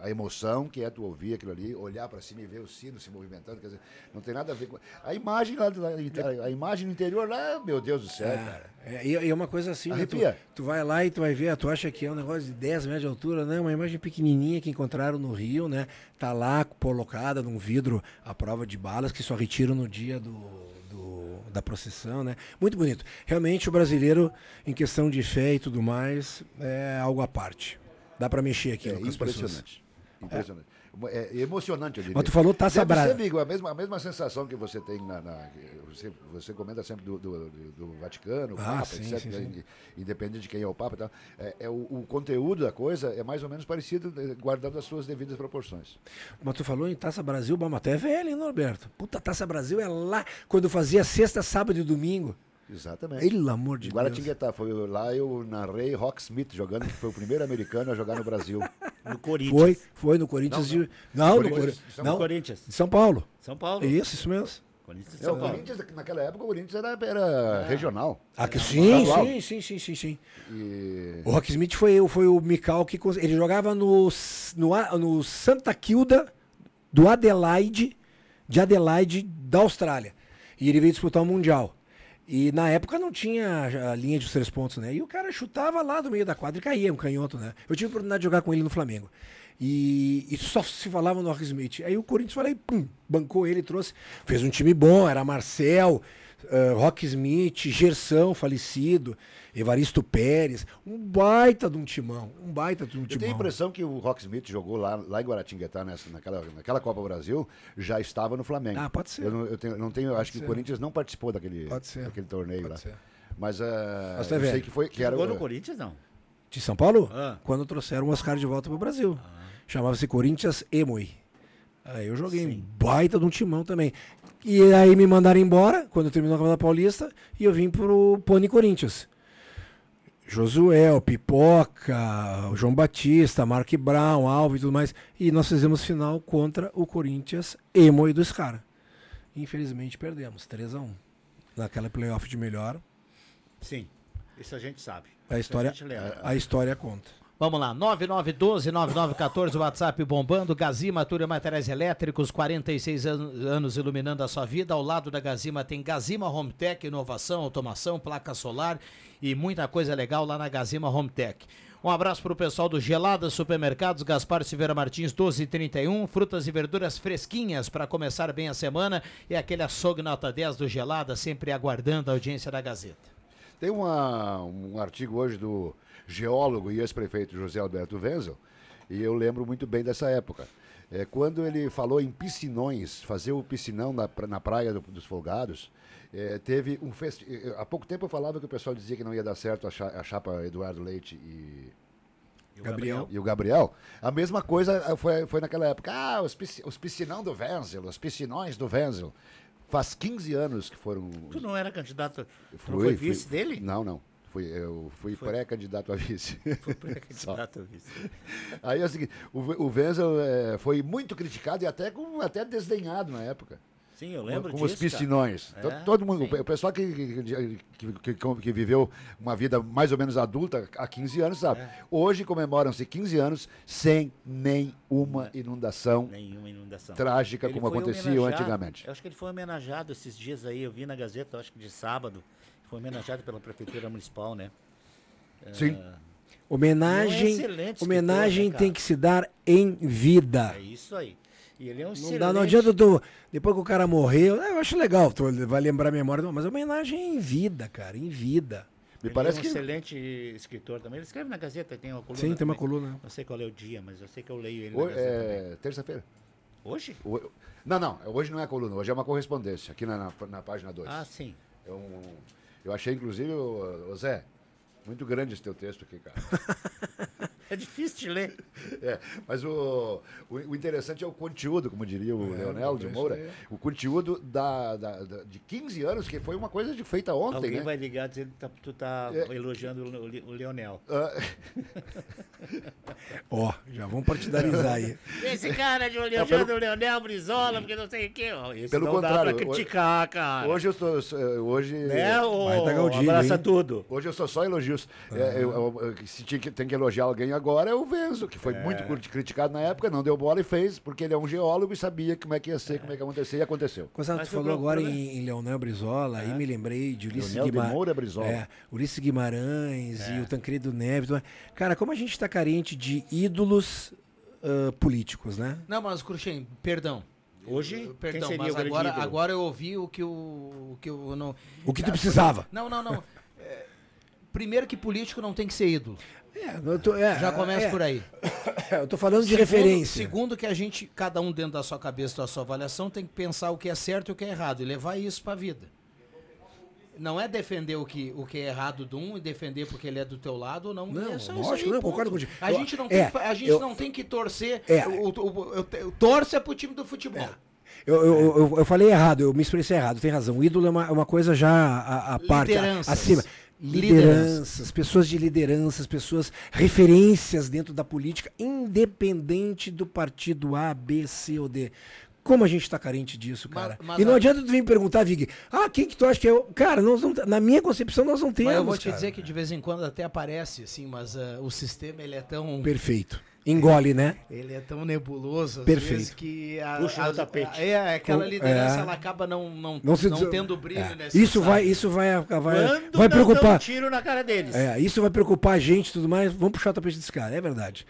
A emoção que é tu ouvir aquilo ali, olhar para cima e ver o sino se movimentando, quer dizer, não tem nada a ver com. A imagem lá, do- a, imagem no interior lá, meu Deus do céu, cara. É, e é uma coisa assim, né, tu, tu vai lá e tu vai ver, tu acha que é um negócio de 10 metros de altura, né? Uma imagem pequenininha que encontraram no Rio, né? Tá lá colocada num vidro à prova de balas que só retiram no dia do, do- da procissão, né? Muito bonito. Realmente o brasileiro, em questão de fé e tudo mais, é algo à parte. Dá para mexer aqui É com as pessoas. Impressionante. O é emocionante, eu diria. Mas tu falou Taça Deve Bra- ser, Vigo, a mesma, a mesma sensação que você tem na. na- você, você comenta sempre do, do, do Vaticano, o Ah, Papa, sim, etc. sim, sim. in- Independente de quem é o Papa. e tal. É, é o, o conteúdo da coisa é mais ou menos parecido, eh, guardando as suas devidas proporções. Mas tu falou em Taça Brasil, mas tu é velho, hein, Norberto? Puta, Taça Brasil é lá, quando fazia sexta, sábado e domingo. Exatamente. Pelo amor de Deus. Guaratinguetá, foi lá eu narrei Rock Smith jogando, que foi o primeiro americano a jogar no Brasil. No Corinthians. Foi, foi no Corinthians Não, de. Não, no Corinthians, Corinthians. São Não, Corinthians. de São Paulo. São Paulo. Isso, isso mesmo. Corinthians de É, São Paulo. Corinthians, naquela época, o Corinthians era, era regional. Ah, que sim, sim, sim, sim, sim, sim. E... O Rock Smith foi, foi o Mikal que ele jogava no, no, no Santa Kilda do Adelaide, de Adelaide da Austrália. E ele veio disputar o Mundial. E na época não tinha a linha de três pontos, né? E o cara chutava lá do meio da quadra e caía, um canhoto, né? Eu tive a oportunidade de jogar com ele no Flamengo. E, e só se falava no Rock Smith. Aí o Corinthians falei, pum, bancou ele, trouxe. Fez um time bom, era Marcel, eh, Rock Smith, Gerson falecido, Evaristo Pérez. Um baita de um timão. Um baita de um Eu tenho a timão. impressão que o Rock Smith jogou lá, lá em Guaratinguetá, nessa, naquela, naquela Copa Brasil, já estava no Flamengo. Ah, pode ser. Eu não, eu tenho, não tenho, acho que ser. o Corinthians não participou daquele, Pode ser. daquele torneio Pode lá. ser. Mas, ah, Mas é eu sei velho. que foi que era Jogou o- no Corinthians, não. De São Paulo? Ah. Quando trouxeram o Oscar de volta pro Brasil. Chamava-se Corinthians Emoi. Aí eu joguei um baita de um timão também. E aí me mandaram embora, quando terminou a Campeonato Paulista, e eu vim pro Pony Corinthians. Josué, o Pipoca, o João Batista, Mark Brown, Alves e tudo mais. E nós fizemos final contra o Corinthians Emoi dos caras. Infelizmente perdemos, 3x1. Naquela playoff de melhor, Sim. Isso a gente sabe. a Isso história, lembra. a história conta. Vamos lá, 9912-9914, o WhatsApp bombando, Gazima Túria Materiais Elétricos, 46 an- anos iluminando a sua vida. Ao lado da Gazima tem Gazima Home Tech, inovação, automação, placa solar e muita coisa legal lá na Gazima Home Tech. Um abraço para o pessoal do Gelada Supermercados, Gaspar Silveira Martins, 1231. Frutas e verduras fresquinhas para começar bem a semana. E aquele açougue nota 10 do Gelada, sempre aguardando a audiência da Gazeta. Tem uma- um artigo hoje do geólogo e ex-prefeito José Alberto Wenzel, e eu lembro muito bem dessa época. É, quando ele falou em piscinões, fazer o piscinão na, na praia do- dos Folgados, é, teve um festi Há pouco tempo eu falava que o pessoal dizia que não ia dar certo a, cha- a chapa Eduardo Leite e. Gabriel. E o Gabriel. A mesma coisa eh, foi, foi naquela época. Ah, os, pisci- os piscinão do Wenzel, os piscinões do Wenzel. Faz 15 anos que foram. Tu não era candidato, Fui, não foi fui- vice dele? Não, não. Fui, eu fui pré-candidato a vice. Foi pré-candidato a vice. Aí é o seguinte, o, o Wenzel eh, foi muito criticado e até, com, até desdenhado na época. Sim, eu lembro Com os disso, cara. piscinões. To- É, Todo mundo, sim. o pessoal que, que, que, que- viveu uma vida mais ou menos adulta há 15 anos, sabe? É. Hoje comemoram-se 15 anos sem nenhuma inundação Nenhuma inundação. trágica Ele como acontecia antigamente. Eu acho que ele foi homenageado esses dias aí, eu vi na Gazeta, acho que de sábado, foi homenageado pela Prefeitura Municipal, né? Sim. É, Homenagem, é um homenagem né, tem que se dar em vida. É isso aí. E ele é um Não, excelente... dá, não adianta tu, depois que o cara morreu, eu acho legal, tu vai lembrar a memória, não, mas homenagem em vida, cara, em vida. Me Ele parece é um que excelente escritor também. Ele escreve na Gazeta, tem uma coluna. Sim, tem uma também. coluna. Não sei qual é o dia, mas eu sei que eu leio ele Ho- na Gazeta é, terça-feira. Hoje? O- Não, não, hoje não é coluna, hoje é uma correspondência, aqui na, na, na página 2. Ah, sim. É um- eu achei, inclusive, o, Zé, muito grande esse teu texto aqui, cara. É difícil de ler. É, mas o, o, o interessante é o conteúdo, como diria o É, Leonel de Moura, aí. o conteúdo da, da- da- de 15 anos, que foi uma coisa de feita ontem, Alguém né? vai ligar dizendo que tá- tu tá É. elogiando o, o Leonel. Ah. Ó, já vamos partidarizar aí. Esse cara de elogiando pelo- o Leonel Brizola, porque não sei o quê. ó. Esse Pelo não dá contrário, pra criticar, cara. Hoje eu estou. Hoje. Né, Galdino, abraça hein? tudo. Hoje eu sou só elogios. É, eu- eu- eu- se tinha tem que elogiar alguém agora é o Venzo, que foi É. muito cri- criticado na época, não deu bola e fez, porque ele é um geólogo e sabia como é que ia ser, como é que ia acontecer, e aconteceu. Coisa tu falou agora em, em Leonel Brizola, aí me lembrei de Ulisses Guimarães. Moura Brizola. É, Ulisses Guimarães É. e o Tancredo Neves. Cara, como a gente está carente de ídolos ah, políticos, né? Não, mas Cruxem, perdão. Hoje, Perdão, quem seria mas agora, ídolo? agora eu ouvi o que o, o que eu não. O que tu Ah, precisava. Não, não, não. É, primeiro que político não tem que ser ídolo. É, tô- é, Já começa é. por aí. Eu tô falando de Segundo- referência. Segundo que a gente, cada um dentro da sua cabeça, da sua avaliação, tem que pensar o que é certo e o que é errado e levar isso pra vida. Não é defender o que, o que é errado de um e defender porque ele é do teu lado ou não. Não, é só isso lógico, aí, não, concordo contigo. A gente não, é, tem, fa- a gente eu- não tem que torcer. É. O, torce pro time do futebol. Eu, eu, eu, eu falei errado, eu me expressei errado, tem razão. O ídolo é uma, é uma coisa já a, a parte, a- acima. Lideranças. Lideranças, pessoas de lideranças, pessoas referências dentro da política, independente do partido A, B, C ou D. Como a gente tá carente disso, cara. mas e não a- adianta tu vir me perguntar, Vig, ah, quem que tu acha que é o. Cara, nós não, na minha concepção, nós não temos. Mas eu vou te cara. dizer que de vez em quando até aparece, assim, mas ah, o sistema ele é tão. Perfeito. Engole, né? Ele é tão nebuloso, às Perfeito. vezes, que a, Puxa as- tapete. É, aquela liderança, é. ela acaba não, não, Não se não tendo brilho é. necessário. Isso vai, isso vai, vai, vai Quando preocupar. um tiro na cara deles. É, isso vai preocupar a gente e tudo mais. Vamos puxar o tapete desse cara, é verdade.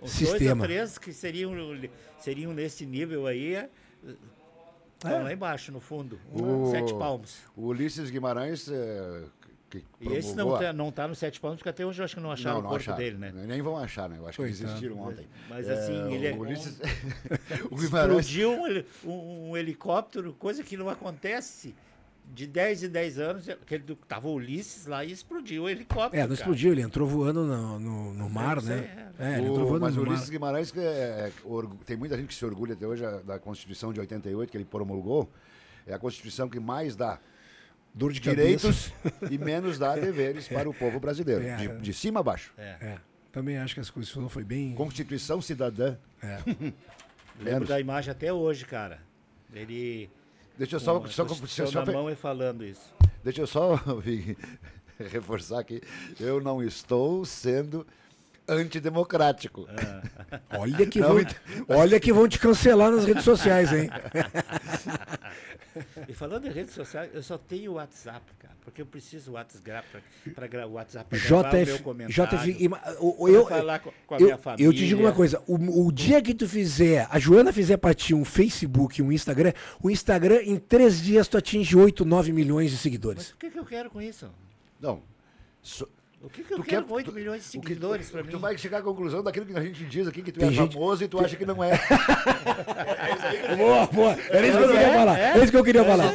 Os Sistema. dois ou três que seriam, seriam nesse nível aí, é, estão lá embaixo, no fundo. O- Sete palmos. O Ulisses Guimarães, é, que E esse não promulgou a- tá, não tá no sete palmos, porque até hoje eu acho que não acharam não, o não corpo acharam. dele, né? Nem vão achar, né? Eu acho que Coitado. desistiram ontem. Mas assim, ele é. O Ulisses... o o Guimarães... Explodiu um, um- um helicóptero, coisa que não acontece de 10 em 10 anos. Aquele tava o Ulisses lá e explodiu o helicóptero. É, não cara. explodiu, ele entrou voando no, no, no mar, sei, né? É, ele O- entrou voando mas o no mar. Ulisses Guimarães, que é- é tem muita gente que se orgulha até hoje da Constituição de 88, que ele promulgou. É a Constituição que mais dá Dor de direitos cabeça. e menos dá deveres para o povo brasileiro. É. de, de cima a baixo. É. Também acho que as coisas falou foi bem. Constituição cidadã. É. Lembro da imagem até hoje, cara. Ele. Deixa eu só- com a só- Constituição só- na só- mão e falando isso. Deixa eu só Vig, reforçar aqui. Eu não estou sendo antidemocrático. Olha que, Não, vão, olha que vão te cancelar nas redes sociais, hein? E falando em redes sociais, eu só tenho o WhatsApp, cara, porque eu preciso o WhatsApp para gravar o WhatsApp pra gravar o meu JF, comentário. JF, pra eu, falar com, com a eu, minha família. eu te digo uma coisa, o, o dia que tu fizer, a Joana fizer pra ti um Facebook, um Instagram, o Instagram em três dias tu atinge 8, 9 milhões de seguidores. O que, que eu quero com isso? Não. so- O que, que eu Tu quero quer- com 8 tu- milhões de seguidores pra mim? Tu vai chegar à conclusão daquilo que a gente diz aqui, que tu Tem é gente- famoso e tu acha que não é. Boa, boa. Era isso que eu queria falar. Era isso que eu queria falar.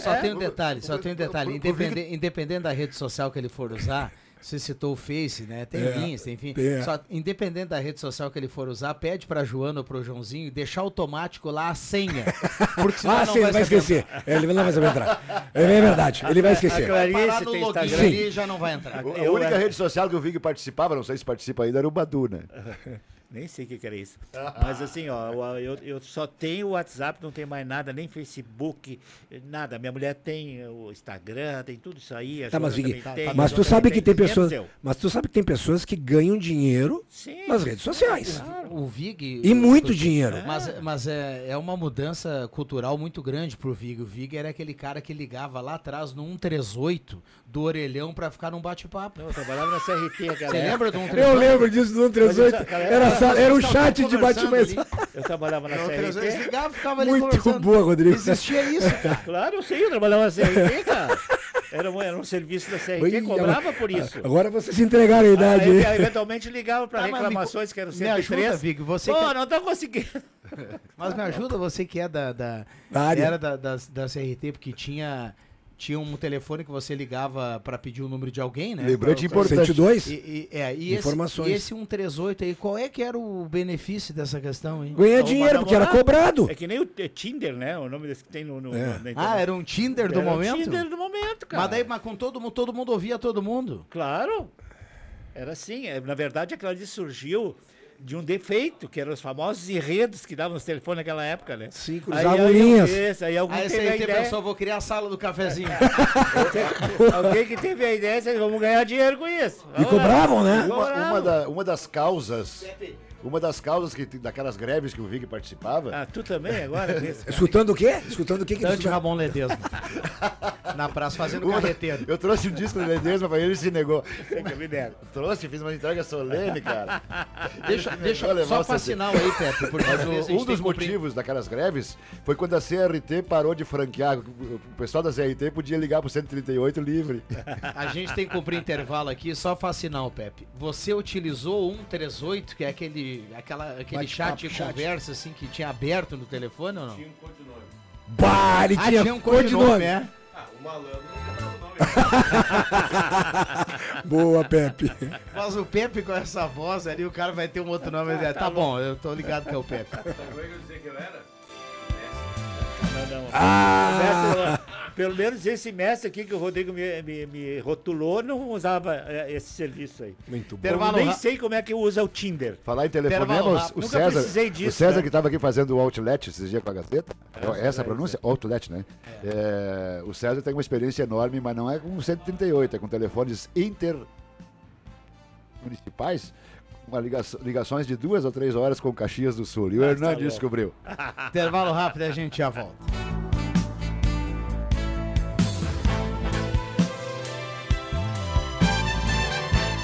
Só É. tem um detalhe, só tem um detalhe. Independente, independente da rede social que ele for usar, você citou o Face, né? Tem É, Insta, enfim. tem, é. Só, independente da rede social que ele for usar, pede pra Joana ou pro Joãozinho deixar automático lá a senha. Porque senão Ah, não sim, ele vai esquecer. É, ele não vai saber entrar. É verdade, ele vai esquecer. Vai parar Clarice no tem login Instagram. ali e já não vai entrar. A Eu, única é- rede social que o Vig participava, não sei se participa ainda, era o Badu, né? Nem sei o que, que era isso. Mas assim, ó, eu, eu só tenho o WhatsApp, não tenho mais nada, nem Facebook, nada. Minha mulher tem o Instagram, tem tudo isso aí. a Tá, mas, Vig, tem, mas tu sabe que tem pessoas, eu. mas tu sabe que tem pessoas que ganham dinheiro Sim, nas redes sociais. O Vig. E muito o- dinheiro. Mas, mas é, é uma mudança cultural muito grande pro Vig. O Vig era aquele cara que ligava lá atrás no 138 do orelhão pra ficar num bate-papo. Eu trabalhava na CRT, cara. Você lembra do Eu 138? lembro disso do 138. Era, era um chat de bate-papo. Eu trabalhava na No 138 CRT. ligava, ficava ali Muito boa, Rodrigo. Existia isso, cara. Claro, eu sei, eu trabalhava na CRT, cara. Era um, era um serviço da CRT, Oi, cobrava por isso. Agora vocês entregaram a idade. Aí, eventualmente ligava para Tá, me reclamações co- que eram me 103. ajuda, Vig, você Pô, que- não tô conseguindo. Mas me ajuda você que é da, da Da área. era da, da, da CRT, porque tinha tinha um telefone que você ligava pra pedir o número de alguém, né? Lembrante Pra- importante. 102? E, e, é, e Informações. Esse, e esse 138 aí, qual é que era o benefício dessa questão, hein? Ganhar Arrumar dinheiro, porque era cobrado. É que nem o é Tinder, né? O nome desse que tem no, no, É. na internet. Ah, era um Tinder do Era momento? Tinder do momento, cara. Mas daí, mas com todo mundo, todo mundo ouvia todo mundo. Claro. Era assim. é, Na verdade, aquilo ali surgiu de um defeito, que eram os famosos enredos que davam nos telefones naquela época, né? Sim, Aí, cruzavam aí, linhas. Esse, aí algum Aí esse teve a aí ideia, pessoa, vou criar a sala do cafezinho. alguém que teve a ideia, vamos ganhar dinheiro com isso. E cobravam, né? Uma, uma da- uma das causas Uma das causas que, daquelas greves que o Vig participava. Ah, tu também agora? Escutando o quê? Escutando o quê? que Dante escuta? Ramon Ledesma. Na praça fazendo Uma carreteiro. Eu trouxe um disco do Ledesma pra ele e se negou. É que eu me nego. Trouxe, fiz uma entrega solene, cara. Deixa- deixa- levar só pra sinal aí, Pepe, porque Mas um tem dos motivos daquelas greves foi quando a CRT parou de franquear. O pessoal da CRT podia ligar pro 138 livre. A gente tem que cumprir intervalo aqui, só faz sinal, Pepe. Você utilizou o 138, que é aquele, aquela, aquele chat de chat. conversa assim que tinha aberto no telefone ou não? Tinha um codinome. Bah, ele ah, tinha tinha um codinome. codinome, é? O malandro Boa, Pepe. Mas o Pepe com essa voz ali, o cara vai ter um outro nome. Ah, tá, tá bom, eu tô ligado que é o Pepe. Sabe como é que eu dizia que eu era? Não, não. Ah! O mestre, pelo menos esse mestre aqui que o Rodrigo me, me- me rotulou não usava é, esse serviço aí. Muito bom. Eu Intervalo nem sei como é que usa o Tinder. Falar em telefonema, o, o César, precisei o disso, César né? que estava aqui fazendo o Outlet esses dias com a Gazeta, é essa a pronúncia? Outlet, né? É, o César tem uma experiência enorme, mas não é com 138, é com telefones intermunicipais, com ligação- ligações de duas ou três horas com Caxias do Sul. E o louco. descobriu. Intervalo rápido e a gente já volta.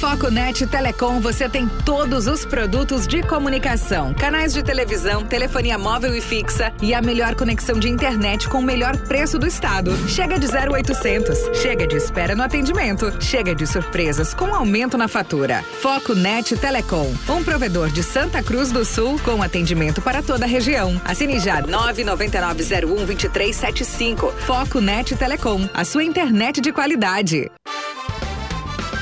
Na Foconet Telecom você tem todos os produtos de comunicação, canais de televisão, telefonia móvel e fixa e a melhor conexão de internet com o melhor preço do estado. Chega de 0800, chega de espera no atendimento, chega de surpresas com aumento na fatura. Foconet Telecom, um provedor de Santa Cruz do Sul com atendimento para toda a região. Assine já 999012375. Foconet Telecom, a sua internet de qualidade.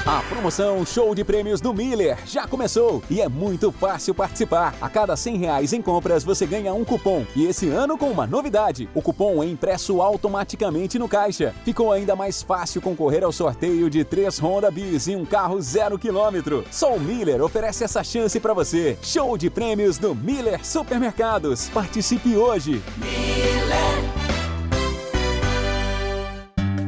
A promoção Show de Prêmios do Miller já começou e é muito fácil participar. A cada 100 reais em compras você ganha um cupom. E esse ano com uma novidade: o cupom é impresso automaticamente no caixa. Ficou ainda mais fácil concorrer ao sorteio de três Honda Bis e um carro zero quilômetro. Só o Miller oferece essa chance para você. Show de Prêmios do Miller Supermercados. Participe hoje.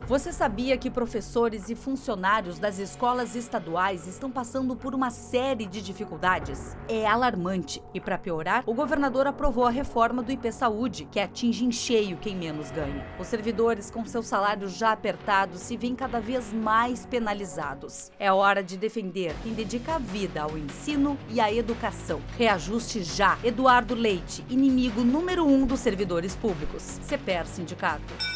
Você sabia que professores e funcionários das escolas estaduais estão passando por uma série de dificuldades? É alarmante. E para piorar, o governador aprovou a reforma do IP Saúde, que atinge em cheio quem menos ganha. Os servidores com seus salários já apertados se veem cada vez mais penalizados. É hora de defender quem dedica a vida ao ensino e à educação. Reajuste já. Eduardo Leite, inimigo número um dos servidores públicos. CPER Sindicato.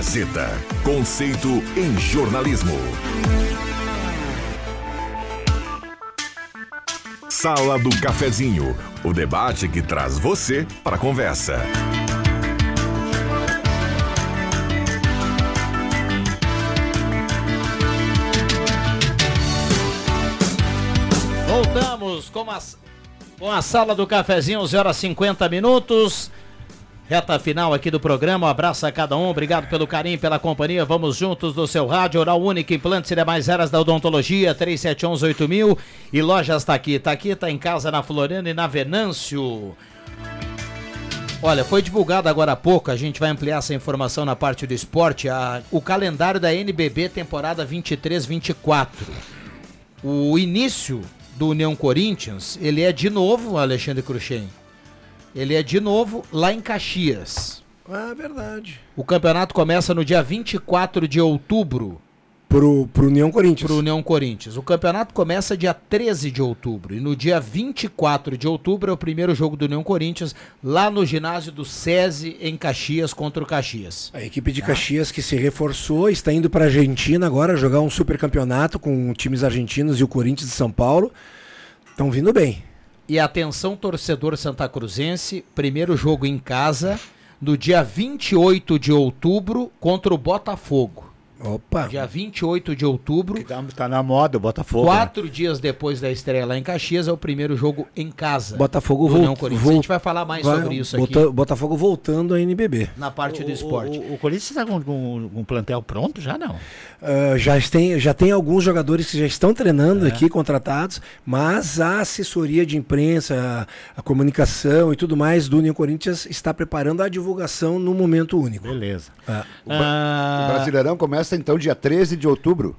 Gazeta. Conceito em jornalismo. Sala do Cafezinho. O debate que traz você para a conversa. Voltamos com a, com a sala do cafezinho, 0 horas 50 minutos. Reta final aqui do programa. Um abraço a cada um. Obrigado pelo carinho, pela companhia. Vamos juntos do seu rádio. Oral Única, implantes e demais eras da odontologia. 3718000. E lojas tá aqui. Tá aqui, tá em casa na Floriana e na Venâncio. Olha, foi divulgado agora há pouco, a gente vai ampliar essa informação na parte do esporte, a- o calendário da NBB temporada 23-24. O início do União Corinthians, ele é de novo, Alexandre Cruxem, ele é de novo lá em Caxias. Ah, verdade. O campeonato começa no dia 24 de outubro. Pro, pro União Corinthians. Pro União Corinthians. O campeonato começa dia 13 de outubro. E no dia 24 de outubro é o primeiro jogo do União Corinthians, lá no ginásio do SESI, em Caxias, contra o Caxias. A equipe de Caxias que se reforçou, está indo para a Argentina agora jogar um super campeonato com times argentinos e o Corinthians de São Paulo. Estão vindo bem. E atenção, torcedor santa cruzense, primeiro jogo em casa, no dia 28 de outubro, contra o Botafogo. Opa! Dia 28 de outubro. Tá, tá na moda o Botafogo. né? Quatro dias depois da estreia lá em Caxias, é o primeiro jogo em casa. Botafogo do União volt- Corinthians. volt- A gente vai falar mais vai- sobre isso Bota- aqui Botafogo voltando à NBB. na parte do esporte. O, o Corinthians está com, com, com um plantel pronto já não? Ah, já, tem, já tem alguns jogadores que já estão treinando É. aqui, contratados, mas a assessoria de imprensa, a, a comunicação e tudo mais do União Corinthians está preparando a divulgação no momento único. Beleza. O, Bra- o Brasileirão começa então dia 13 de outubro.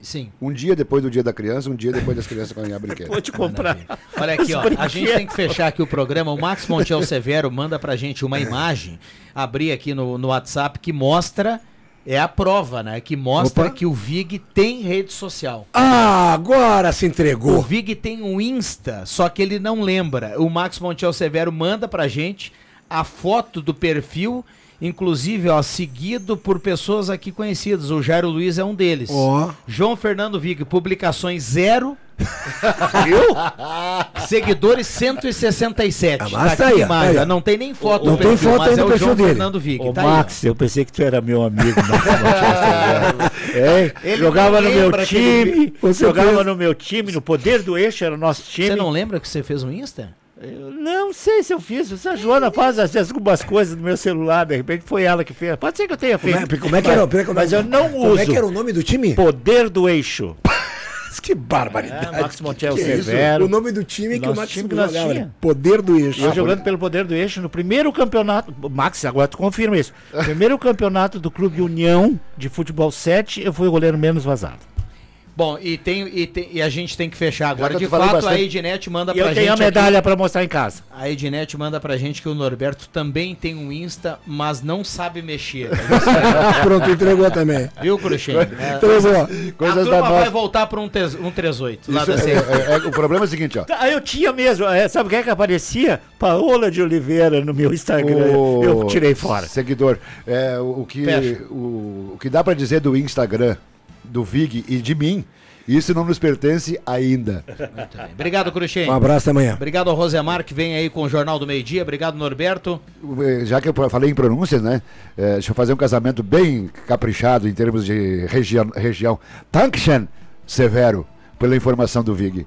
Sim. Um dia depois do dia da criança, um dia depois das crianças ganhar brinquedo. Vou te comprar. Olha aqui, ó, a gente tem que fechar aqui o programa. O Max Montiel Severo manda pra gente uma imagem, abrir aqui no, no WhatsApp, que mostra, é a prova, né? Que mostra Opa. que o Vig tem rede social. Ah, agora se O entregou. Vig tem um Insta, só que ele não lembra. O Max Montiel Severo manda pra gente a foto do perfil, inclusive, ó, seguido por pessoas aqui conhecidas. O Jairo Luiz é um deles. Ó. João Fernando Vig, publicações zero. Seguidores 167. Ah, Tá aí, imagem, aí, ó. Não tem nem foto Não no tem perfil, foto mas aí no é o perfil João dele. Fernando Vig. Ô, tá aí, ó. Max, eu pensei que tu era meu amigo. Max é, Ele jogava não no meu lembra que ele- time, jogava fez- no meu time, no poder do eixo era o nosso time. Você não lembra que você fez um Insta? Eu não sei se eu fiz. Se a Joana faz às vezes algumas coisas no meu celular, de repente foi ela que fez. Pode ser que eu tenha Como é, feito. como é que era? Como é que- Mas eu não como uso. é que era o nome do time? Poder do eixo. Que barbaridade. É, Max Montiel Que isso? Severo. O nome do time que o Max time que nós jogava, tinha. Poder do eixo. Eu jogando pelo poder do eixo no primeiro campeonato. Max, agora tu confirma isso. Primeiro campeonato do Clube União de Futebol 7, eu fui o goleiro menos vazado. Bom, e, tem, e, tem- e a gente tem que fechar agora. que De eu fato, a bastante- Ednet manda E pra eu gente. tenho a aqui- medalha pra mostrar em casa. A Ednet manda pra gente que o Norberto também tem um Insta, mas não sabe mexer. Pronto, entregou também. Viu, Cruxem? É, Entregou. a Coisas da turma vai nossa. voltar pra um, tes, um 38. Lá Isso da é- CE. é- é- o problema é o seguinte, ó. Ah, eu tinha mesmo. é, sabe quem é que aparecia? Paola de Oliveira no meu Instagram. O Eu tirei fora. Seguidor, é, o, o que, o, o que dá pra dizer do Instagram, do Vig e de mim, isso não nos pertence ainda. Muito bem. Obrigado, Cruxem. Um abraço amanhã. Obrigado ao Rosemar, que vem aí com o Jornal do Meio Dia. Obrigado, Norberto. Eh, Já que eu falei em pronúncias, né? eh, deixa eu fazer um casamento bem caprichado em termos de região. região. Tankchen Severo, pela informação do Vig.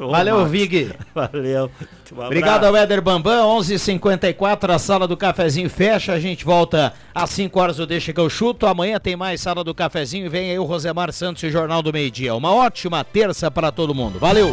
Ô, Valeu, Max. Vig. Valeu. Um Obrigado ao Éder Bambam, 11:54 a sala do cafezinho fecha. A gente volta às 5 horas do Deixa que eu chuto. Amanhã tem mais sala do cafezinho. Vem aí o Rosemar Santos e o Jornal do Meio Dia. Uma ótima terça para todo mundo. Valeu!